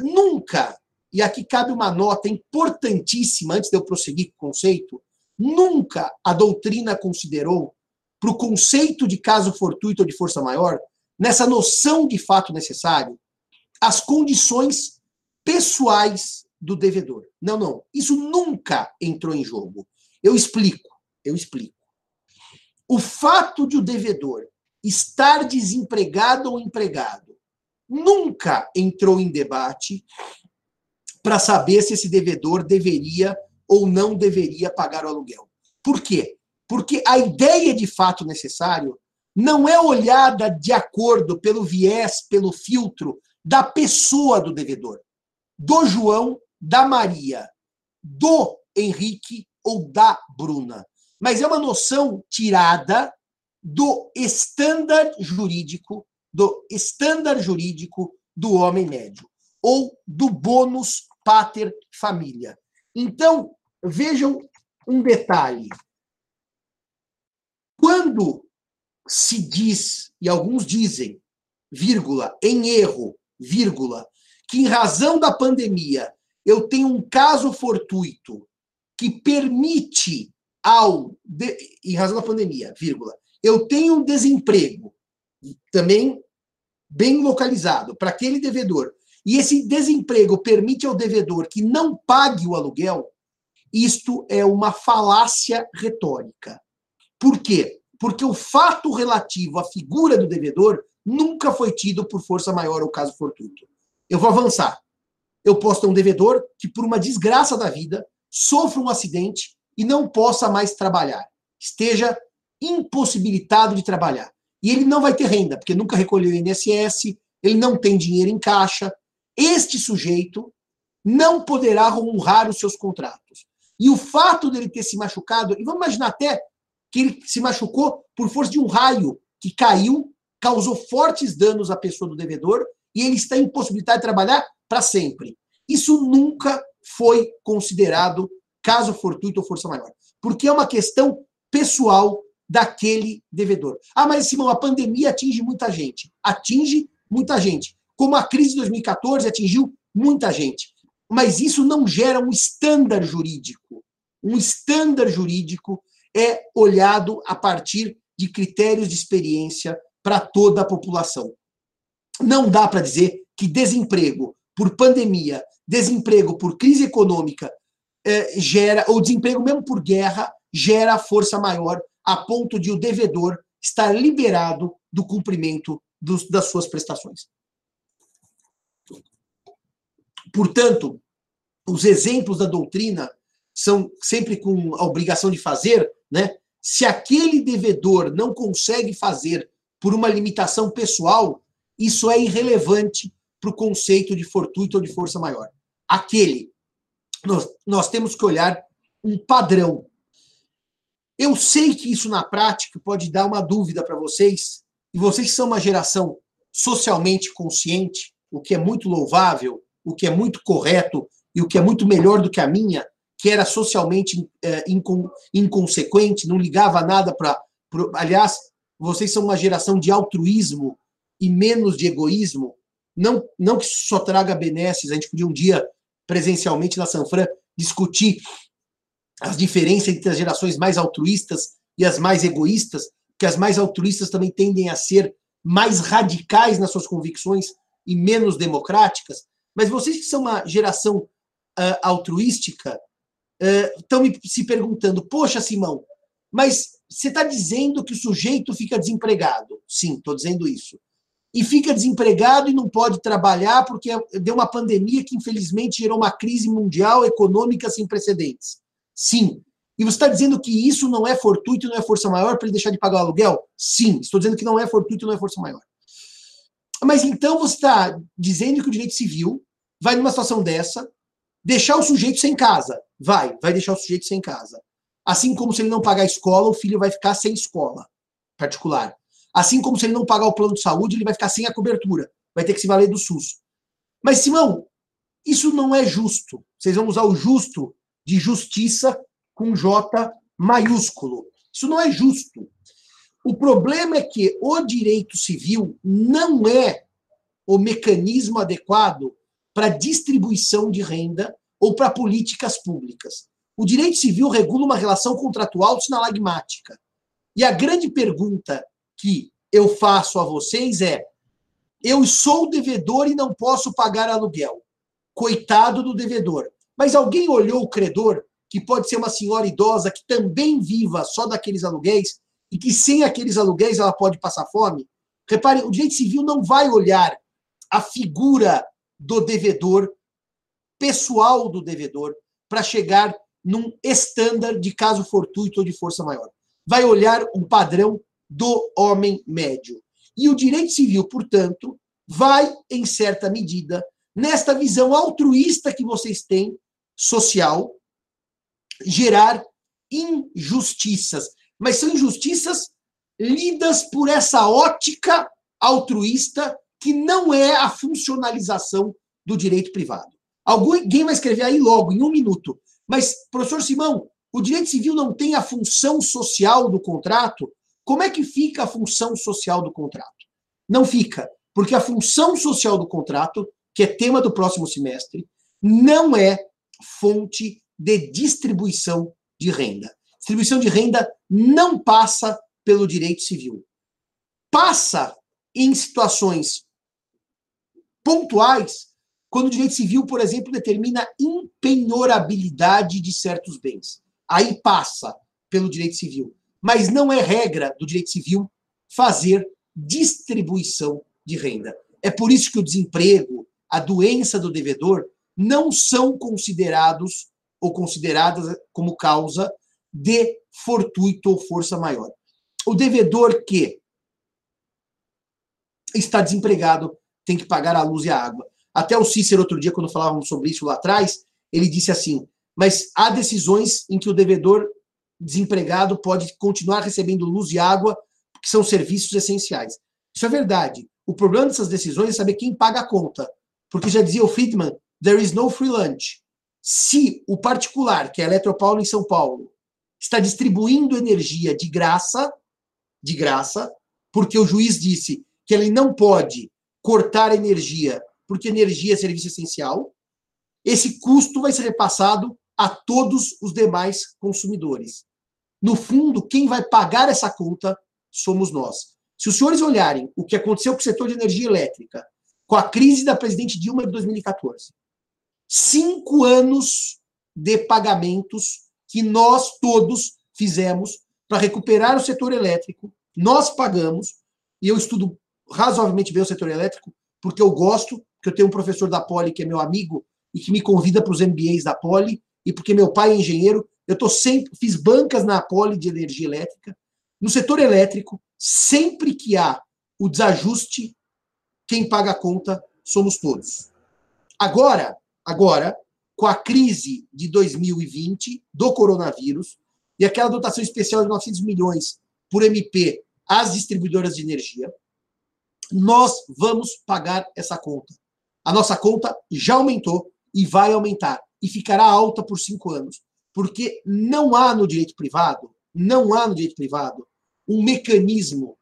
nunca e aqui cabe uma nota importantíssima antes de eu prosseguir com o conceito, nunca a doutrina considerou para o conceito de caso fortuito ou de força maior, nessa noção de fato necessário, as condições pessoais do devedor. Não, não. Isso nunca entrou em jogo. Eu explico, eu explico. O fato de o devedor estar desempregado ou empregado nunca entrou em debate para saber se esse devedor deveria ou não deveria pagar o aluguel. Por quê? Porque a ideia de fato necessário não é olhada de acordo pelo viés, pelo filtro da pessoa do devedor, do João, da Maria, do Henrique ou da Bruna. Mas é uma noção tirada do estándar jurídico, do estándar jurídico do homem médio ou do bônus pater família. Então, vejam um detalhe. Quando se diz, e alguns dizem, vírgula, em erro, vírgula, que em razão da pandemia eu tenho um caso fortuito que permite ao, de, em razão da pandemia, vírgula, eu tenho um desemprego, também bem localizado, para aquele devedor e esse desemprego permite ao devedor que não pague o aluguel, isto é uma falácia retórica. Por quê? Porque o fato relativo à figura do devedor nunca foi tido por força maior ou caso fortuito. Eu vou avançar. Eu posso ter um devedor que, por uma desgraça da vida, sofra um acidente e não possa mais trabalhar. Esteja impossibilitado de trabalhar. E ele não vai ter renda, porque nunca recolheu o INSS, ele não tem dinheiro em caixa, este sujeito não poderá honrar os seus contratos. E o fato dele ter se machucado, e vamos imaginar até que ele se machucou por força de um raio que caiu, causou fortes danos à pessoa do devedor e ele está impossibilitado de trabalhar para sempre. Isso nunca foi considerado caso fortuito ou força maior, porque é uma questão pessoal daquele devedor. Ah, mas Simão, a pandemia atinge muita gente. Atinge muita gente como a crise de 2014 atingiu muita gente. Mas isso não gera um estándar jurídico. Um estándar jurídico é olhado a partir de critérios de experiência para toda a população. Não dá para dizer que desemprego por pandemia, desemprego por crise econômica, é, gera, ou desemprego mesmo por guerra, gera força maior a ponto de o devedor estar liberado do cumprimento dos, das suas prestações. Portanto, os exemplos da doutrina são sempre com a obrigação de fazer, né? Se aquele devedor não consegue fazer por uma limitação pessoal, isso é irrelevante para o conceito de fortuito ou de força maior. Aquele. Nós, nós temos que olhar um padrão. Eu sei que isso na prática pode dar uma dúvida para vocês, e vocês são uma geração socialmente consciente, o que é muito louvável, o que é muito correto e o que é muito melhor do que a minha, que era socialmente é, incon, inconsequente, não ligava nada para. Aliás, vocês são uma geração de altruísmo e menos de egoísmo. Não, não que só traga benesses, a gente podia um dia, presencialmente na Sanfran, discutir as diferenças entre as gerações mais altruístas e as mais egoístas, que as mais altruístas também tendem a ser mais radicais nas suas convicções e menos democráticas. Mas vocês que são uma geração uh, altruística estão uh, se perguntando: poxa, Simão, mas você está dizendo que o sujeito fica desempregado? Sim, estou dizendo isso. E fica desempregado e não pode trabalhar porque deu uma pandemia que, infelizmente, gerou uma crise mundial econômica sem precedentes. Sim. E você está dizendo que isso não é fortuito, não é força maior para ele deixar de pagar o aluguel? Sim. Estou dizendo que não é fortuito, não é força maior. Mas então você está dizendo que o direito civil vai numa situação dessa deixar o sujeito sem casa. Vai, vai deixar o sujeito sem casa. Assim como se ele não pagar a escola, o filho vai ficar sem escola particular. Assim como se ele não pagar o plano de saúde, ele vai ficar sem a cobertura. Vai ter que se valer do SUS. Mas, Simão, isso não é justo. Vocês vão usar o justo de justiça com J maiúsculo. Isso não é justo. O problema é que o direito civil não é o mecanismo adequado para distribuição de renda ou para políticas públicas. O direito civil regula uma relação contratual sinalagmática. E a grande pergunta que eu faço a vocês é: eu sou devedor e não posso pagar aluguel. Coitado do devedor. Mas alguém olhou o credor, que pode ser uma senhora idosa que também viva só daqueles aluguéis e que sem aqueles aluguéis ela pode passar fome? Reparem, o direito civil não vai olhar a figura do devedor, pessoal do devedor, para chegar num estándar de caso fortuito ou de força maior. Vai olhar um padrão do homem médio. E o direito civil, portanto, vai, em certa medida, nesta visão altruísta que vocês têm social gerar injustiças. Mas são injustiças lidas por essa ótica altruísta que não é a funcionalização do direito privado. Alguém vai escrever aí logo, em um minuto. Mas, professor Simão, o direito civil não tem a função social do contrato? Como é que fica a função social do contrato? Não fica, porque a função social do contrato, que é tema do próximo semestre, não é fonte de distribuição de renda. Distribuição de renda não passa pelo direito civil. Passa em situações pontuais, quando o direito civil, por exemplo, determina impenhorabilidade de certos bens. Aí passa pelo direito civil. Mas não é regra do direito civil fazer distribuição de renda. É por isso que o desemprego, a doença do devedor, não são considerados ou consideradas como causa de fortuito ou força maior. O devedor que está desempregado tem que pagar a luz e a água. Até o Cícero, outro dia, quando falávamos sobre isso lá atrás, ele disse assim: mas há decisões em que o devedor desempregado pode continuar recebendo luz e água, que são serviços essenciais. Isso é verdade. O problema dessas decisões é saber quem paga a conta. Porque já dizia o Friedman, there is no free lunch. Se o particular, que é a Eletropaulo em São Paulo, está distribuindo energia de graça, de graça, porque o juiz disse que ele não pode cortar energia, porque energia é serviço essencial, esse custo vai ser repassado a todos os demais consumidores. No fundo, quem vai pagar essa conta somos nós. Se os senhores olharem o que aconteceu com o setor de energia elétrica, com a crise da presidente Dilma de 2014, cinco anos de pagamentos que nós todos fizemos para recuperar o setor elétrico, nós pagamos, e eu estudo razoavelmente bem o setor elétrico, porque eu gosto, porque eu tenho um professor da Poli que é meu amigo e que me convida para os MBAs da Poli, e porque meu pai é engenheiro, eu tô sempre fiz bancas na Poli de energia elétrica. No setor elétrico, sempre que há o desajuste, quem paga a conta somos todos. Agora, agora, com a crise de 2020 do coronavírus e aquela dotação especial de 900 milhões por MP às distribuidoras de energia, nós vamos pagar essa conta. A nossa conta já aumentou e vai aumentar e ficará alta por cinco anos, porque não há no direito privado, não há no direito privado um mecanismo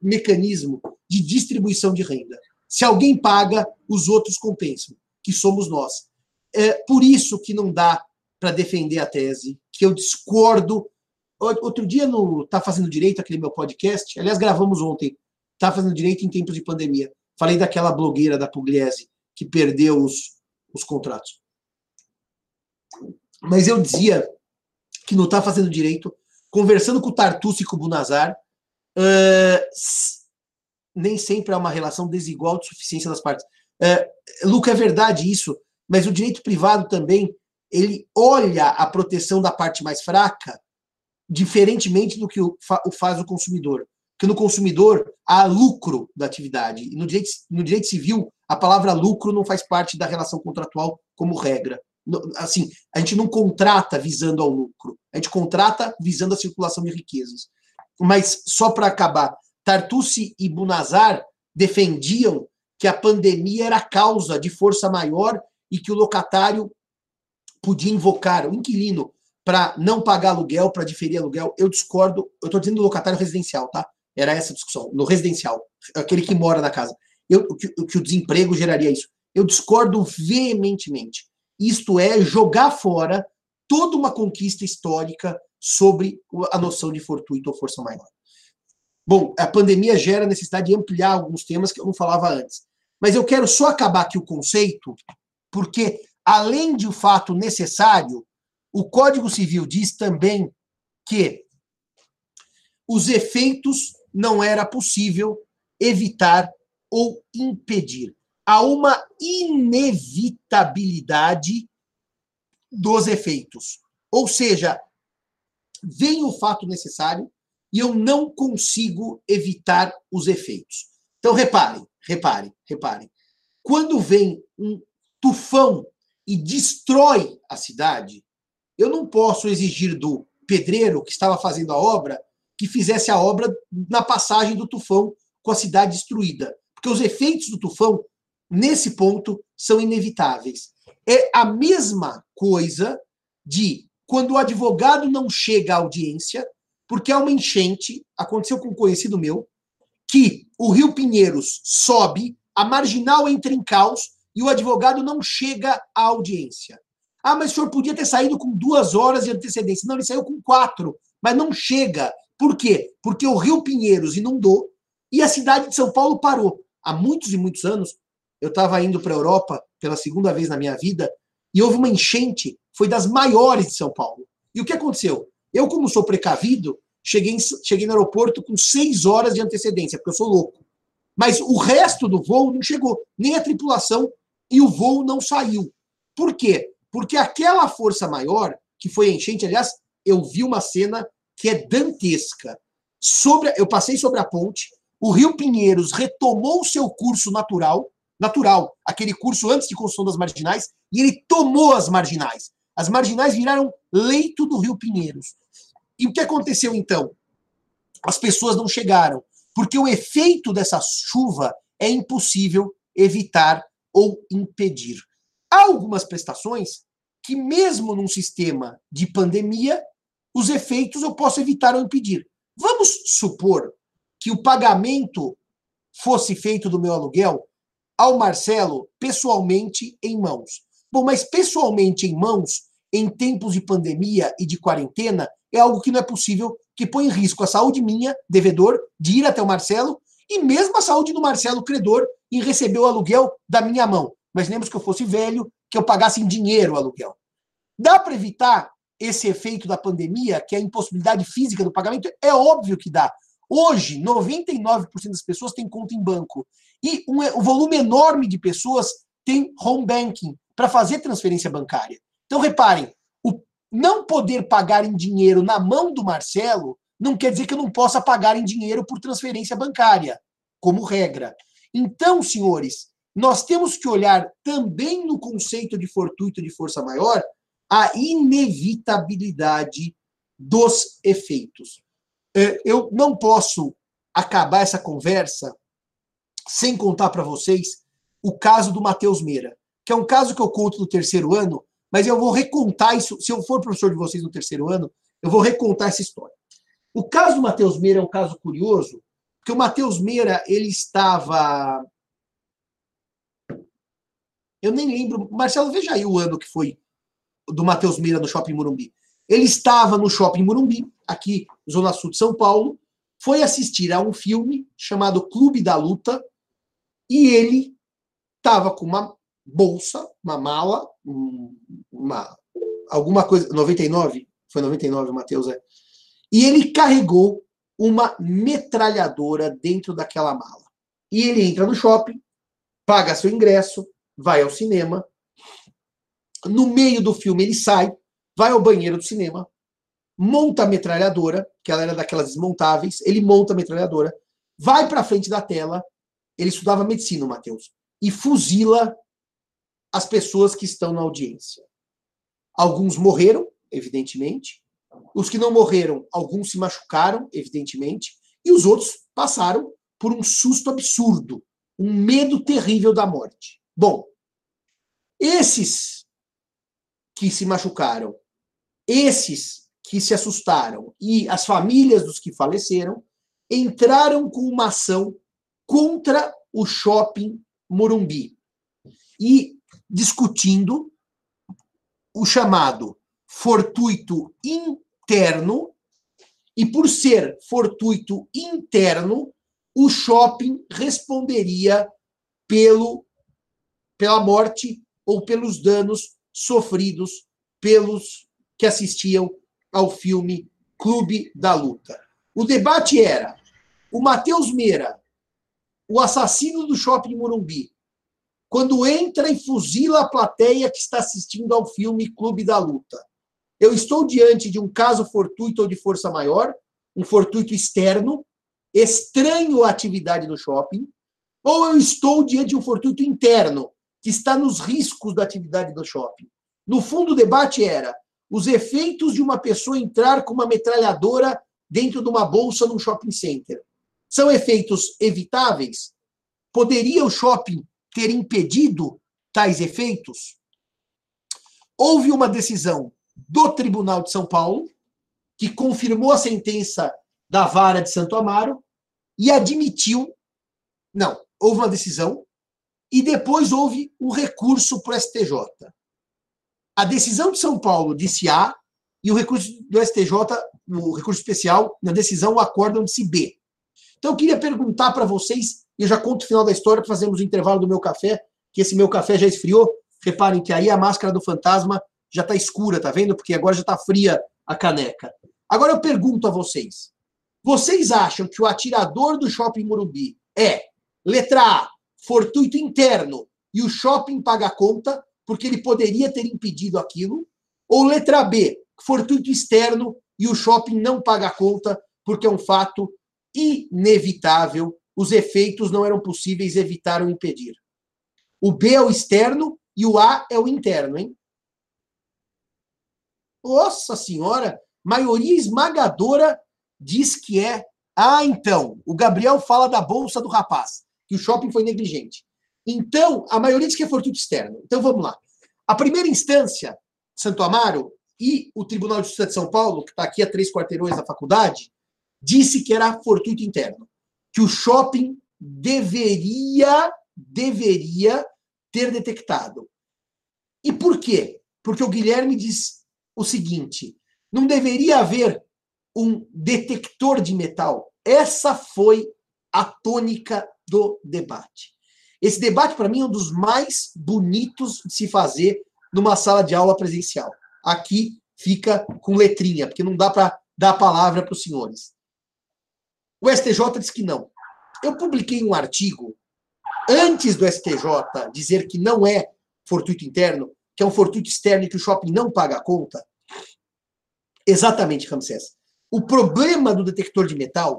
mecanismo de distribuição de renda. Se alguém paga, os outros compensam, que somos nós. É por isso que não dá para defender a tese, que eu discordo. Outro dia no Tá Fazendo Direito, aquele meu podcast, aliás, gravamos ontem, Tá Fazendo Direito em tempos de pandemia. Falei daquela blogueira da Pugliese que perdeu os, os contratos. Mas eu dizia que não está fazendo direito, conversando com o Tartucci e com o Bunazar, uh, nem sempre há uma relação desigual de suficiência das partes. Uh, Luca, é verdade isso, mas o direito privado também ele olha a proteção da parte mais fraca diferentemente do que o, fa o faz o consumidor. Porque no consumidor há lucro da atividade. E no direito, no direito civil, a palavra lucro não faz parte da relação contratual como regra. Assim, a gente não contrata visando ao lucro, a gente contrata visando a circulação de riquezas. Mas só para acabar, Tartucci e Bunazar defendiam que a pandemia era causa de força maior e que o locatário podia invocar o inquilino para não pagar aluguel, para diferir aluguel. Eu discordo, eu estou dizendo locatário residencial, tá? Era essa a discussão, no residencial, aquele que mora na casa. Eu, que, que o desemprego geraria isso. Eu discordo veementemente. Isto é jogar fora toda uma conquista histórica sobre a noção de fortuito ou força maior. Bom, a pandemia gera necessidade de ampliar alguns temas que eu não falava antes. Mas eu quero só acabar aqui o conceito, porque, além de o fato necessário, o Código Civil diz também que os efeitos não era possível evitar ou impedir. Há uma inevitabilidade dos efeitos. Ou seja, vem o fato necessário e eu não consigo evitar os efeitos. Então, reparem, reparem, reparem. Quando vem um tufão e destrói a cidade, eu não posso exigir do pedreiro que estava fazendo a obra que fizesse a obra na passagem do tufão com a cidade destruída. Porque os efeitos do tufão, nesse ponto, são inevitáveis. É a mesma coisa de quando o advogado não chega à audiência, porque há uma enchente, aconteceu com um conhecido meu, que o Rio Pinheiros sobe, a marginal entra em caos e o advogado não chega à audiência. Ah, mas o senhor podia ter saído com duas horas de antecedência. Não, ele saiu com quatro, mas não chega. Por quê? Porque o Rio Pinheiros inundou e a cidade de São Paulo parou. Há muitos e muitos anos, eu estava indo para a Europa pela segunda vez na minha vida e houve uma enchente, foi das maiores de São Paulo. E o que aconteceu? Eu, como sou precavido, cheguei, cheguei no aeroporto com seis horas de antecedência, porque eu sou louco. Mas o resto do voo não chegou, nem a tripulação, e o voo não saiu. Por quê? Porque aquela força maior, que foi a enchente, aliás, eu vi uma cena que é dantesca. Sobre, eu passei sobre a ponte, o Rio Pinheiros retomou o seu curso natural, natural, aquele curso antes de construção das marginais, e ele tomou as marginais. As marginais viraram leito do Rio Pinheiros. E o que aconteceu então? As pessoas não chegaram, porque o efeito dessa chuva é impossível evitar ou impedir. Há algumas prestações que, mesmo num sistema de pandemia, os efeitos eu posso evitar ou impedir. Vamos supor que o pagamento fosse feito do meu aluguel ao Marcelo pessoalmente em mãos. Bom, mas pessoalmente em mãos, em tempos de pandemia e de quarentena, é algo que não é possível, que põe em risco a saúde minha, devedor, de ir até o Marcelo, e mesmo a saúde do Marcelo, credor, em receber o aluguel da minha mão. Mas lembra que eu fosse velho, que eu pagasse em dinheiro o aluguel. Dá para evitar esse efeito da pandemia, que é a impossibilidade física do pagamento? É óbvio que dá. Hoje, 99% das pessoas têm conta em banco. E um, um volume enorme de pessoas tem home banking para fazer transferência bancária. Então, reparem, não poder pagar em dinheiro na mão do Marcelo não quer dizer que eu não possa pagar em dinheiro por transferência bancária, como regra. Então, senhores, nós temos que olhar também no conceito de fortuito de força maior a inevitabilidade dos efeitos. É, eu não posso acabar essa conversa sem contar para vocês o caso do Matheus Meira, que é um caso que eu conto no terceiro ano, mas eu vou recontar isso. Se eu for professor de vocês no terceiro ano, eu vou recontar essa história. O caso do Matheus Meira é um caso curioso, porque o Matheus Meira, ele estava. Eu nem lembro. Marcelo, veja aí o ano que foi do Matheus Meira no Shopping Morumbi. Ele estava no Shopping Morumbi, aqui, Zona Sul de São Paulo, foi assistir a um filme chamado Clube da Luta, e ele estava com uma bolsa, uma mala, uma, alguma coisa, 99, foi 99, Matheus, é. E ele carregou uma metralhadora dentro daquela mala. E ele entra no shopping, paga seu ingresso, vai ao cinema. No meio do filme ele sai, vai ao banheiro do cinema, monta a metralhadora, que ela era daquelas desmontáveis, ele monta a metralhadora, vai para frente da tela, ele estudava medicina, o Matheus, e fuzila as pessoas que estão na audiência. Alguns morreram, evidentemente. Os que não morreram, alguns se machucaram, evidentemente. E os outros passaram por um susto absurdo, um medo terrível da morte. Bom, esses que se machucaram, esses que se assustaram e as famílias dos que faleceram entraram com uma ação contra o shopping Morumbi e discutindo o chamado fortuito interno e por ser fortuito interno, o shopping responderia pelo pela morte ou pelos danos sofridos pelos que assistiam ao filme Clube da Luta. O debate era: o Matheus Meira, o assassino do Shopping Morumbi, quando entra e fuzila a plateia que está assistindo ao filme Clube da Luta. Eu estou diante de um caso fortuito ou de força maior, um fortuito externo, estranho à atividade do shopping, ou eu estou diante de um fortuito interno, que está nos riscos da atividade do shopping. No fundo, o debate era os efeitos de uma pessoa entrar com uma metralhadora dentro de uma bolsa num shopping center. São efeitos evitáveis? Poderia o shopping ter impedido tais efeitos? Houve uma decisão do Tribunal de São Paulo, que confirmou a sentença da vara de Santo Amaro e admitiu. Não, houve uma decisão e depois houve um recurso para o STJ. A decisão de São Paulo disse A e o recurso do STJ, o recurso especial, na decisão, o acórdão disse B. Então eu queria perguntar para vocês, e eu já conto o final da história, para fazermos o intervalo do meu café, que esse meu café já esfriou. Reparem que aí a máscara do fantasma já está escura, tá vendo? Porque agora já está fria a caneca. Agora eu pergunto a vocês: vocês acham que o atirador do shopping Morumbi é, letra A, fortuito interno e o shopping paga a conta, porque ele poderia ter impedido aquilo? Ou letra B, fortuito externo e o shopping não paga a conta, porque é um fato inevitável, os efeitos não eram possíveis evitar ou impedir. O B é o externo e o A é o interno, hein? Nossa Senhora, maioria esmagadora diz que é. Ah, então, o Gabriel fala da bolsa do rapaz, que o shopping foi negligente. Então, a maioria diz que é fortuito externo. Então, vamos lá. A primeira instância, Santo Amaro, e o Tribunal de Justiça de São Paulo, que está aqui a três quarteirões da faculdade, disse que era fortuito interno, que o shopping deveria, deveria ter detectado. E por quê? Porque o Guilherme diz o seguinte: não deveria haver um detector de metal. Essa foi a tônica do debate. Esse debate, para mim, é um dos mais bonitos de se fazer numa sala de aula presencial. Aqui fica com letrinha, porque não dá para dar a palavra para os senhores. O STJ diz que não. Eu publiquei um artigo antes do STJ dizer que não é fortuito interno, que é um fortuito externo e que o shopping não paga a conta, Exatamente, Ramsés. O problema do detector de metal,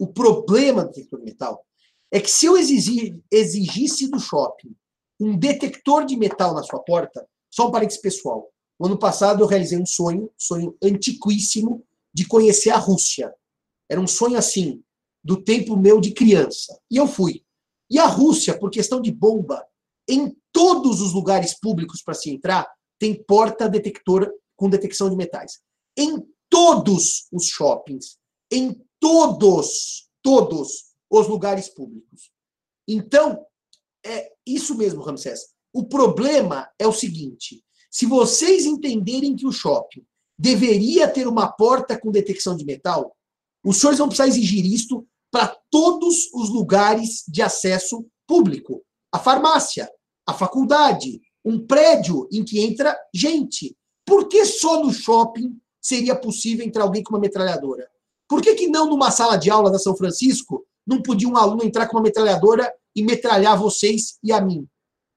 o problema do detector de metal, é que se eu exigir, exigisse do shopping um detector de metal na sua porta, só um parênteses pessoal. No ano passado eu realizei um sonho, sonho antiquíssimo, de conhecer a Rússia. Era um sonho assim, do tempo meu de criança. E eu fui. E a Rússia, por questão de bomba, em todos os lugares públicos para se entrar, tem porta detector com detecção de metais. Em todos os shoppings, em todos, todos os lugares públicos. Então, é isso mesmo, Ramsés. O problema é o seguinte: se vocês entenderem que o shopping deveria ter uma porta com detecção de metal, os senhores vão precisar exigir isto todos os lugares de acesso público. A farmácia, a faculdade, um prédio em que entra gente. Por que só no shopping seria possível entrar alguém com uma metralhadora? Por que, que não numa sala de aula da São Francisco não podia um aluno entrar com uma metralhadora e metralhar vocês e a mim?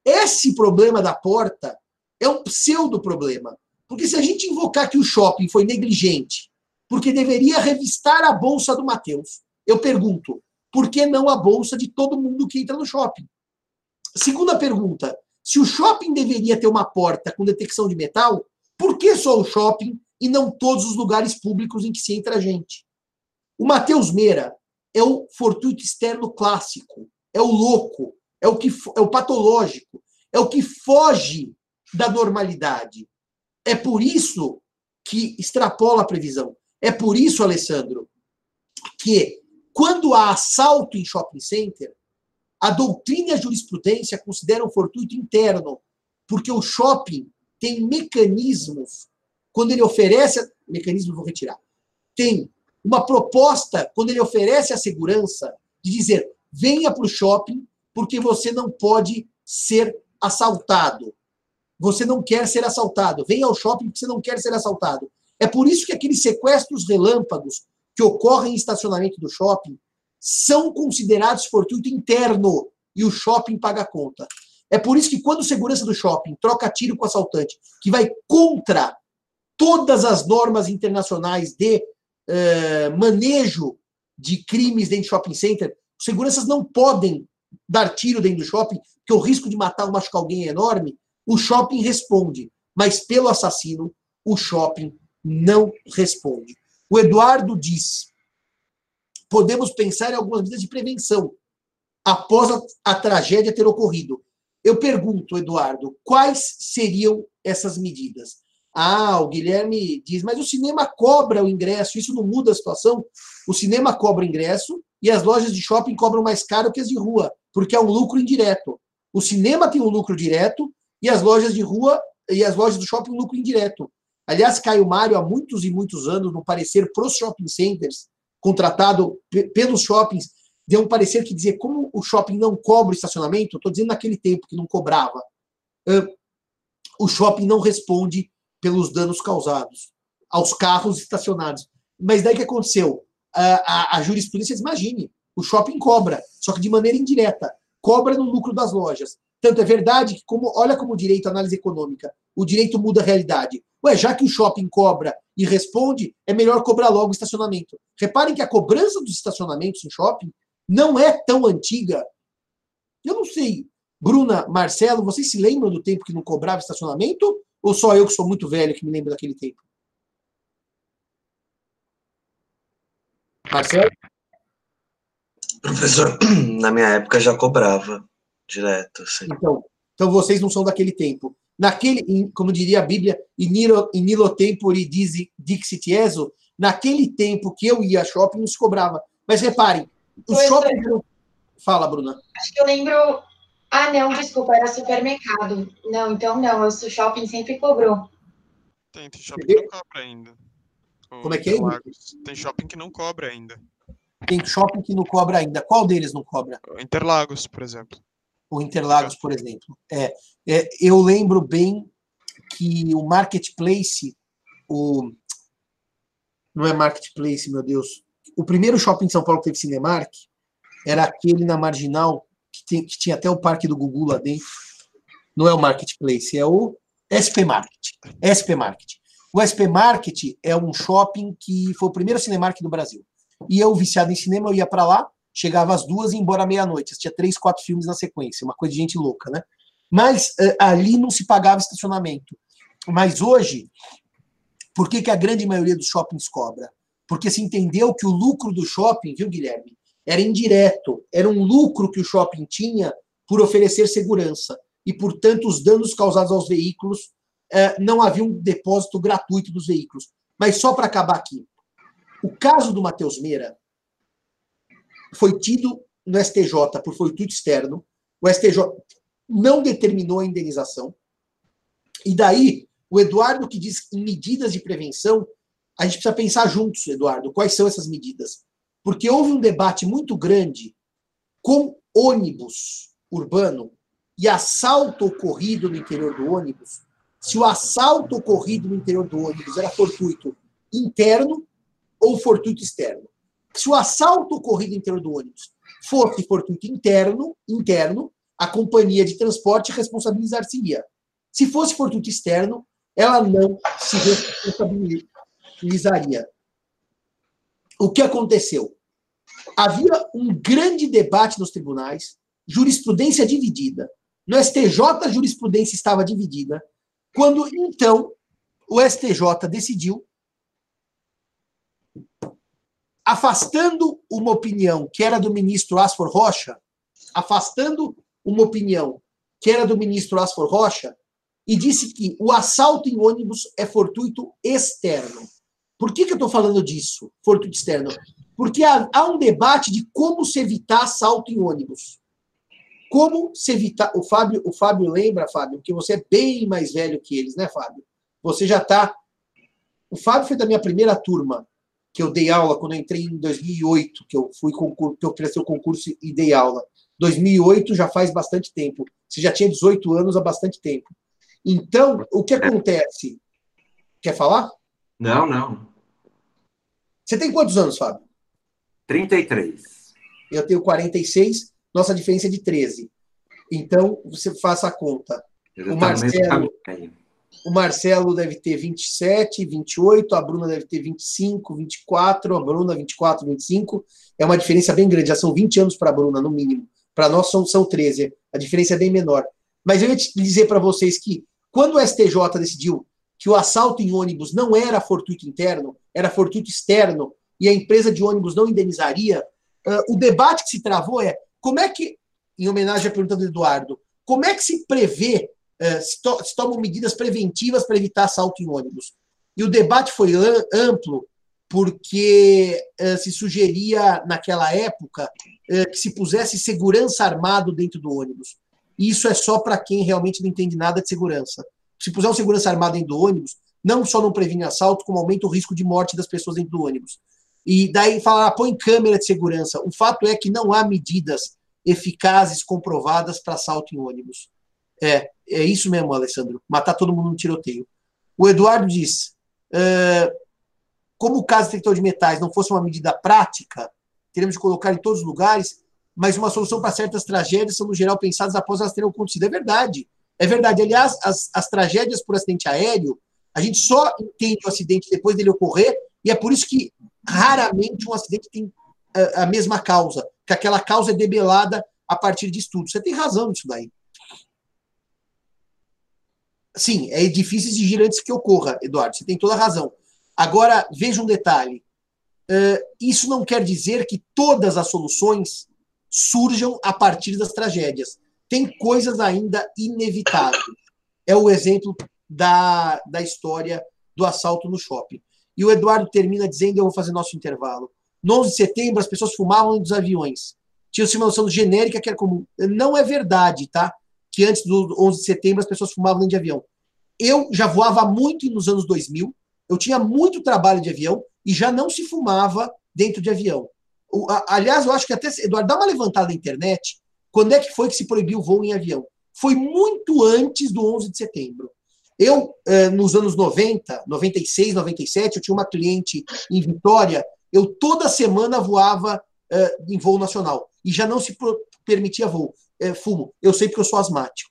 Esse problema da porta é um pseudo problema. Porque se a gente invocar que o shopping foi negligente, porque deveria revistar a bolsa do Matheus, eu pergunto, por que não a bolsa de todo mundo que entra no shopping? Segunda pergunta, se o shopping deveria ter uma porta com detecção de metal, por que só o shopping e não todos os lugares públicos em que se entra gente? O Matheus Meira é o fortuito externo clássico, é o louco, é o que é o patológico, é o que foge da normalidade. É por isso que extrapola a previsão. É por isso, Alessandro, que quando há assalto em shopping center, a doutrina e a jurisprudência consideram fortuito interno, porque o shopping tem mecanismos, quando ele oferece. Mecanismo, vou retirar. Tem uma proposta, quando ele oferece a segurança, de dizer: venha para o shopping, porque você não pode ser assaltado. Você não quer ser assaltado. Venha ao shopping porque você não quer ser assaltado. É por isso que aqueles sequestros relâmpagos que ocorrem em estacionamento do shopping são considerados fortuito interno e o shopping paga a conta. É por isso que quando o segurança do shopping troca tiro com o assaltante, que vai contra todas as normas internacionais de uh, manejo de crimes dentro de shopping center, os seguranças não podem dar tiro dentro do shopping, porque o risco de matar ou machucar alguém é enorme, o shopping responde, mas pelo assassino, o shopping não responde. O Eduardo diz: podemos pensar em algumas medidas de prevenção após a, a tragédia ter ocorrido. Eu pergunto, Eduardo, quais seriam essas medidas? Ah, o Guilherme diz, mas o cinema cobra o ingresso, isso não muda a situação? O cinema cobra o ingresso e as lojas de shopping cobram mais caro que as de rua, porque é um lucro indireto. O cinema tem um lucro direto e as lojas de rua e as lojas do shopping um lucro indireto. Aliás, Caio Mário, há muitos e muitos anos, no parecer para os shopping centers, contratado pelos shoppings, deu um parecer que dizia como o shopping não cobra o estacionamento, estou dizendo naquele tempo que não cobrava, o shopping não responde pelos danos causados aos carros estacionados. Mas daí que aconteceu? A, a, a jurisprudência, imagine, o shopping cobra, só que de maneira indireta, cobra no lucro das lojas. Tanto é verdade que, como, olha como o direito, análise econômica, o direito muda a realidade. Ué, já que o shopping cobra e responde, é melhor cobrar logo o estacionamento. Reparem que a cobrança dos estacionamentos em shopping não é tão antiga. Eu não sei, Bruna, Marcelo, vocês se lembram do tempo que não cobrava estacionamento? Ou só eu que sou muito velho que me lembro daquele tempo? Marcelo? Professor, na minha época já cobrava direto. Assim. Então, então vocês não são daquele tempo. Naquele, como diria a Bíblia, in nilo tempori dixit eso, naquele tempo que eu ia a shopping, não se cobrava. Mas reparem, o Pois shopping. é. Fala, Bruna. Acho que eu lembro. Ah, não, desculpa, era supermercado. Não, então não, o shopping sempre cobrou. Tem, tem shopping que não cobra ainda. O Como é que é? Interlagos. Tem shopping que não cobra ainda. Tem shopping que não cobra ainda. Qual deles não cobra? Interlagos, por exemplo. O Interlagos, por exemplo. É, é, eu lembro bem que o Marketplace, o. Não é Marketplace, meu Deus. O primeiro shopping de São Paulo que teve Cinemark era aquele na Marginal, que, tem- que tinha até o parque do Gugu lá dentro. Não é o Marketplace, é o SP Market. SP Market. O SP Market é um shopping que foi o primeiro Cinemark do Brasil. E eu, viciado em cinema, eu ia para lá, chegava às duas e ia embora meia-noite. Assistia três, quatro filmes na sequência, uma coisa de gente louca, né? Mas uh, ali não se pagava estacionamento. Mas hoje, por que, que a grande maioria dos shoppings cobra? Porque se entendeu que o lucro do shopping, viu, Guilherme, era indireto, era um lucro que o shopping tinha por oferecer segurança. E, portanto, os danos causados aos veículos eh, não havia um depósito gratuito dos veículos. Mas só para acabar aqui. O caso do Matheus Meira foi tido no STJ por fortuito externo. O STJ não determinou a indenização. E daí, o Eduardo que diz em medidas de prevenção, a gente precisa pensar juntos, Eduardo, quais são essas medidas. Porque houve um debate muito grande com ônibus urbano e assalto ocorrido no interior do ônibus, se o assalto ocorrido no interior do ônibus era fortuito interno ou fortuito externo. Se o assalto ocorrido interior do ônibus fosse fortuito interno, interno, a companhia de transporte responsabilizar-se-ia. Se fosse fortuito externo, ela não se responsabilizaria. O que aconteceu? Havia um grande debate nos tribunais, jurisprudência dividida. No STJ, a jurisprudência estava dividida. Quando, então, o STJ decidiu, afastando uma opinião que era do ministro Asfor Rocha, afastando uma opinião que era do ministro Asfor Rocha, e disse que o assalto em ônibus é fortuito externo. Por que, que eu estou falando disso, fortuito externo? Porque há, há, um debate de como se evitar assalto em ônibus. Como se evitar. O Fábio, o Fábio lembra, Fábio, que você é bem mais velho que eles, né, Fábio? Você já está. O Fábio foi da minha primeira turma, que eu dei aula quando eu entrei em 2008, que eu fui concurso, que eu prestei o concurso e dei aula. 2008 já faz bastante tempo. Você já tinha 18 anos há bastante tempo. Então, o que acontece? Quer falar? Não, não. Você tem quantos anos, Fábio? 33. Eu tenho 46 nossa diferença é de 13. Então, você faça a conta. O Marcelo, o Marcelo deve ter 27, 28, a Bruna deve ter 25, 24, a Bruna 24, 25. É uma diferença bem grande, já são 20 anos para a Bruna, no mínimo. Para nós são, são 13, a diferença é bem menor. Mas eu ia dizer para vocês que, quando o STJ decidiu que o assalto em ônibus não era fortuito interno, era fortuito externo, e a empresa de ônibus não indenizaria, uh, o debate que se travou é como é que, em homenagem à pergunta do Eduardo, como é que se prevê, se, to se, tomam medidas preventivas para evitar assalto em ônibus? E o debate foi amplo, porque uh, se sugeria, naquela época, uh, que se pusesse segurança armado dentro do ônibus. E isso é só para quem realmente não entende nada de segurança. Se puser um segurança armado dentro do ônibus, não só não previne assalto, como aumenta o risco de morte das pessoas dentro do ônibus. E daí falar, ah, põe câmera de segurança. O fato é que não há medidas eficazes comprovadas para assalto em ônibus. É, é isso mesmo, Alessandro. Matar todo mundo no tiroteio. O Eduardo diz: uh, como o caso detector de metais não fosse uma medida prática, teremos de colocar em todos os lugares, mas uma solução para certas tragédias são, no geral, pensadas após elas terem acontecido. É verdade. É verdade. Aliás, as, as tragédias por acidente aéreo, a gente só entende o acidente depois dele ocorrer, e é por isso que raramente um acidente tem a, a mesma causa, que aquela causa é debelada a partir de estudos. Você tem razão nisso daí. Sim, é difícil exigir antes que ocorra, Eduardo, você tem toda a razão. Agora, veja um detalhe. Uh, isso não quer dizer que todas as soluções surjam a partir das tragédias. Tem coisas ainda inevitáveis. É o exemplo da, da história do assalto no shopping. E o Eduardo termina dizendo: Eu vou fazer nosso intervalo. No 11 de setembro, as pessoas fumavam dos aviões. Tinha-se uma noção genérica que era comum. Não é verdade, tá? Que antes do 11 de setembro as pessoas fumavam dentro de avião. Eu já voava muito nos anos 2000, eu tinha muito trabalho de avião e já não se fumava dentro de avião. O, a, aliás, eu acho que até, Eduardo, dá uma levantada na internet. Quando é que foi que se proibiu o voo em avião? Foi muito antes do 11 de setembro. Eu, eh, nos anos 90, 96, 97, eu tinha uma cliente em Vitória, eu toda semana voava eh, em voo nacional e já não se permitia voo. Eh, fumo. Eu sei porque eu sou asmático.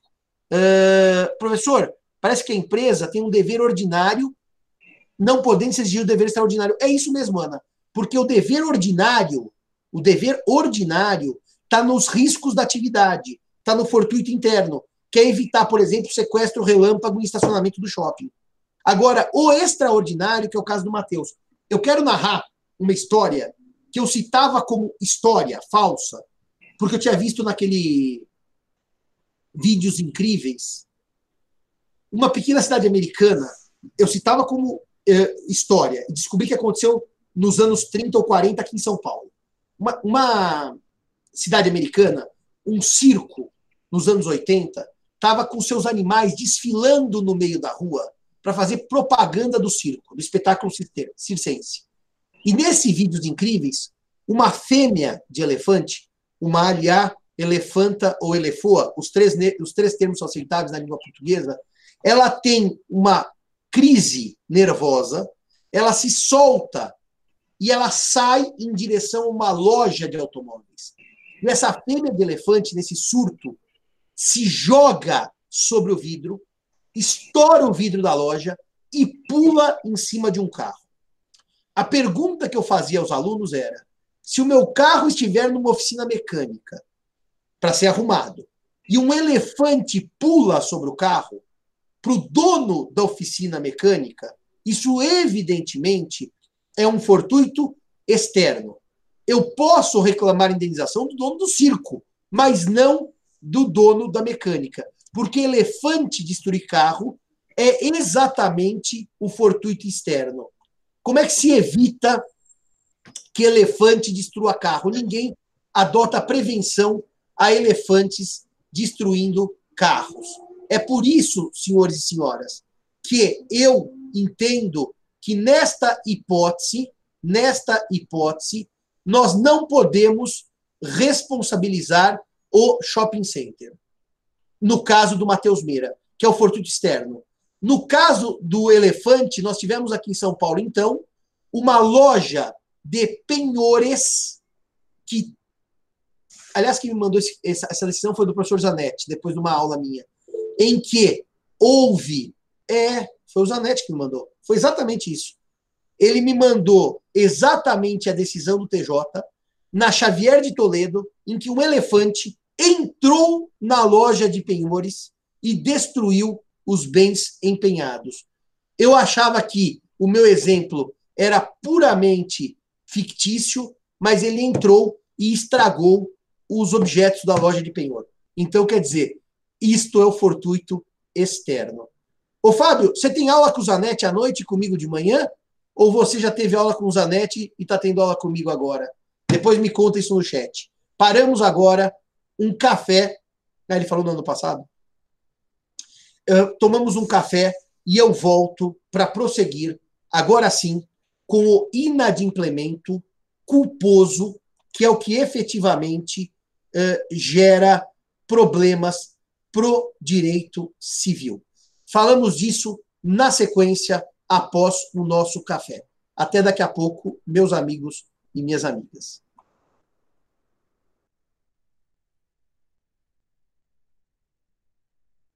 professor, parece que a empresa tem um dever ordinário não podendo se exigir o dever extraordinário. É isso mesmo, Ana. Porque o dever ordinário, o dever ordinário, está nos riscos da atividade, está no fortuito interno, que é evitar, por exemplo, sequestro relâmpago em estacionamento do shopping. Agora, o extraordinário, que é o caso do Matheus. Eu quero narrar uma história que eu citava como história falsa, porque eu tinha visto naquele vídeos incríveis uma pequena cidade americana, eu citava como eh, história, e descobri que aconteceu nos anos 30 ou 40 aqui em São Paulo. Uma, uma cidade americana, um circo, nos anos 80, estava com seus animais desfilando no meio da rua para fazer propaganda do circo, do espetáculo circense. E nesse vídeos incríveis, uma fêmea de elefante, uma aliá, elefanta ou elefoa, os três, os três termos são aceitáveis na língua portuguesa, ela tem uma crise nervosa, ela se solta e ela sai em direção a uma loja de automóveis. E essa fêmea de elefante, nesse surto, se joga sobre o vidro, estoura o vidro da loja e pula em cima de um carro. A pergunta que eu fazia aos alunos era: se o meu carro estiver numa oficina mecânica para ser arrumado e um elefante pula sobre o carro, para o dono da oficina mecânica, isso evidentemente é um fortuito externo. Eu posso reclamar indenização do dono do circo, mas não do dono da mecânica, porque elefante destruir carro é exatamente o fortuito externo. Como é que se evita que elefante destrua carro? Ninguém adota prevenção a elefantes destruindo carros. É por isso, senhores e senhoras, que eu entendo que nesta hipótese, nesta hipótese, nós não podemos responsabilizar o shopping center. No caso do Matheus Meira, que é o fortuito externo. No caso do elefante, nós tivemos aqui em São Paulo, então, uma loja de penhores que. Aliás, quem me mandou esse, essa, essa decisão foi do professor Zanetti, depois de uma aula minha em que houve. É, foi o Zanetti que me mandou. Foi exatamente isso. Ele me mandou exatamente a decisão do TJ na Xavier de Toledo, em que um elefante entrou na loja de penhores e destruiu os bens empenhados. Eu achava que o meu exemplo era puramente fictício, mas ele entrou e estragou os objetos da loja de penhor. Então, quer dizer, isto é o fortuito externo. Ô, Fábio, você tem aula com o Zanetti à noite comigo de manhã? Ou você já teve aula com o Zanetti e está tendo aula comigo agora? Depois me conta isso no chat. Paramos agora um café. Ah, ele falou no ano passado. Uh, tomamos um café e eu volto para prosseguir, agora sim, com o inadimplemento culposo, que é o que efetivamente uh, gera problemas pro direito civil. Falamos disso na sequência após o nosso café. Até daqui a pouco, meus amigos e minhas amigas.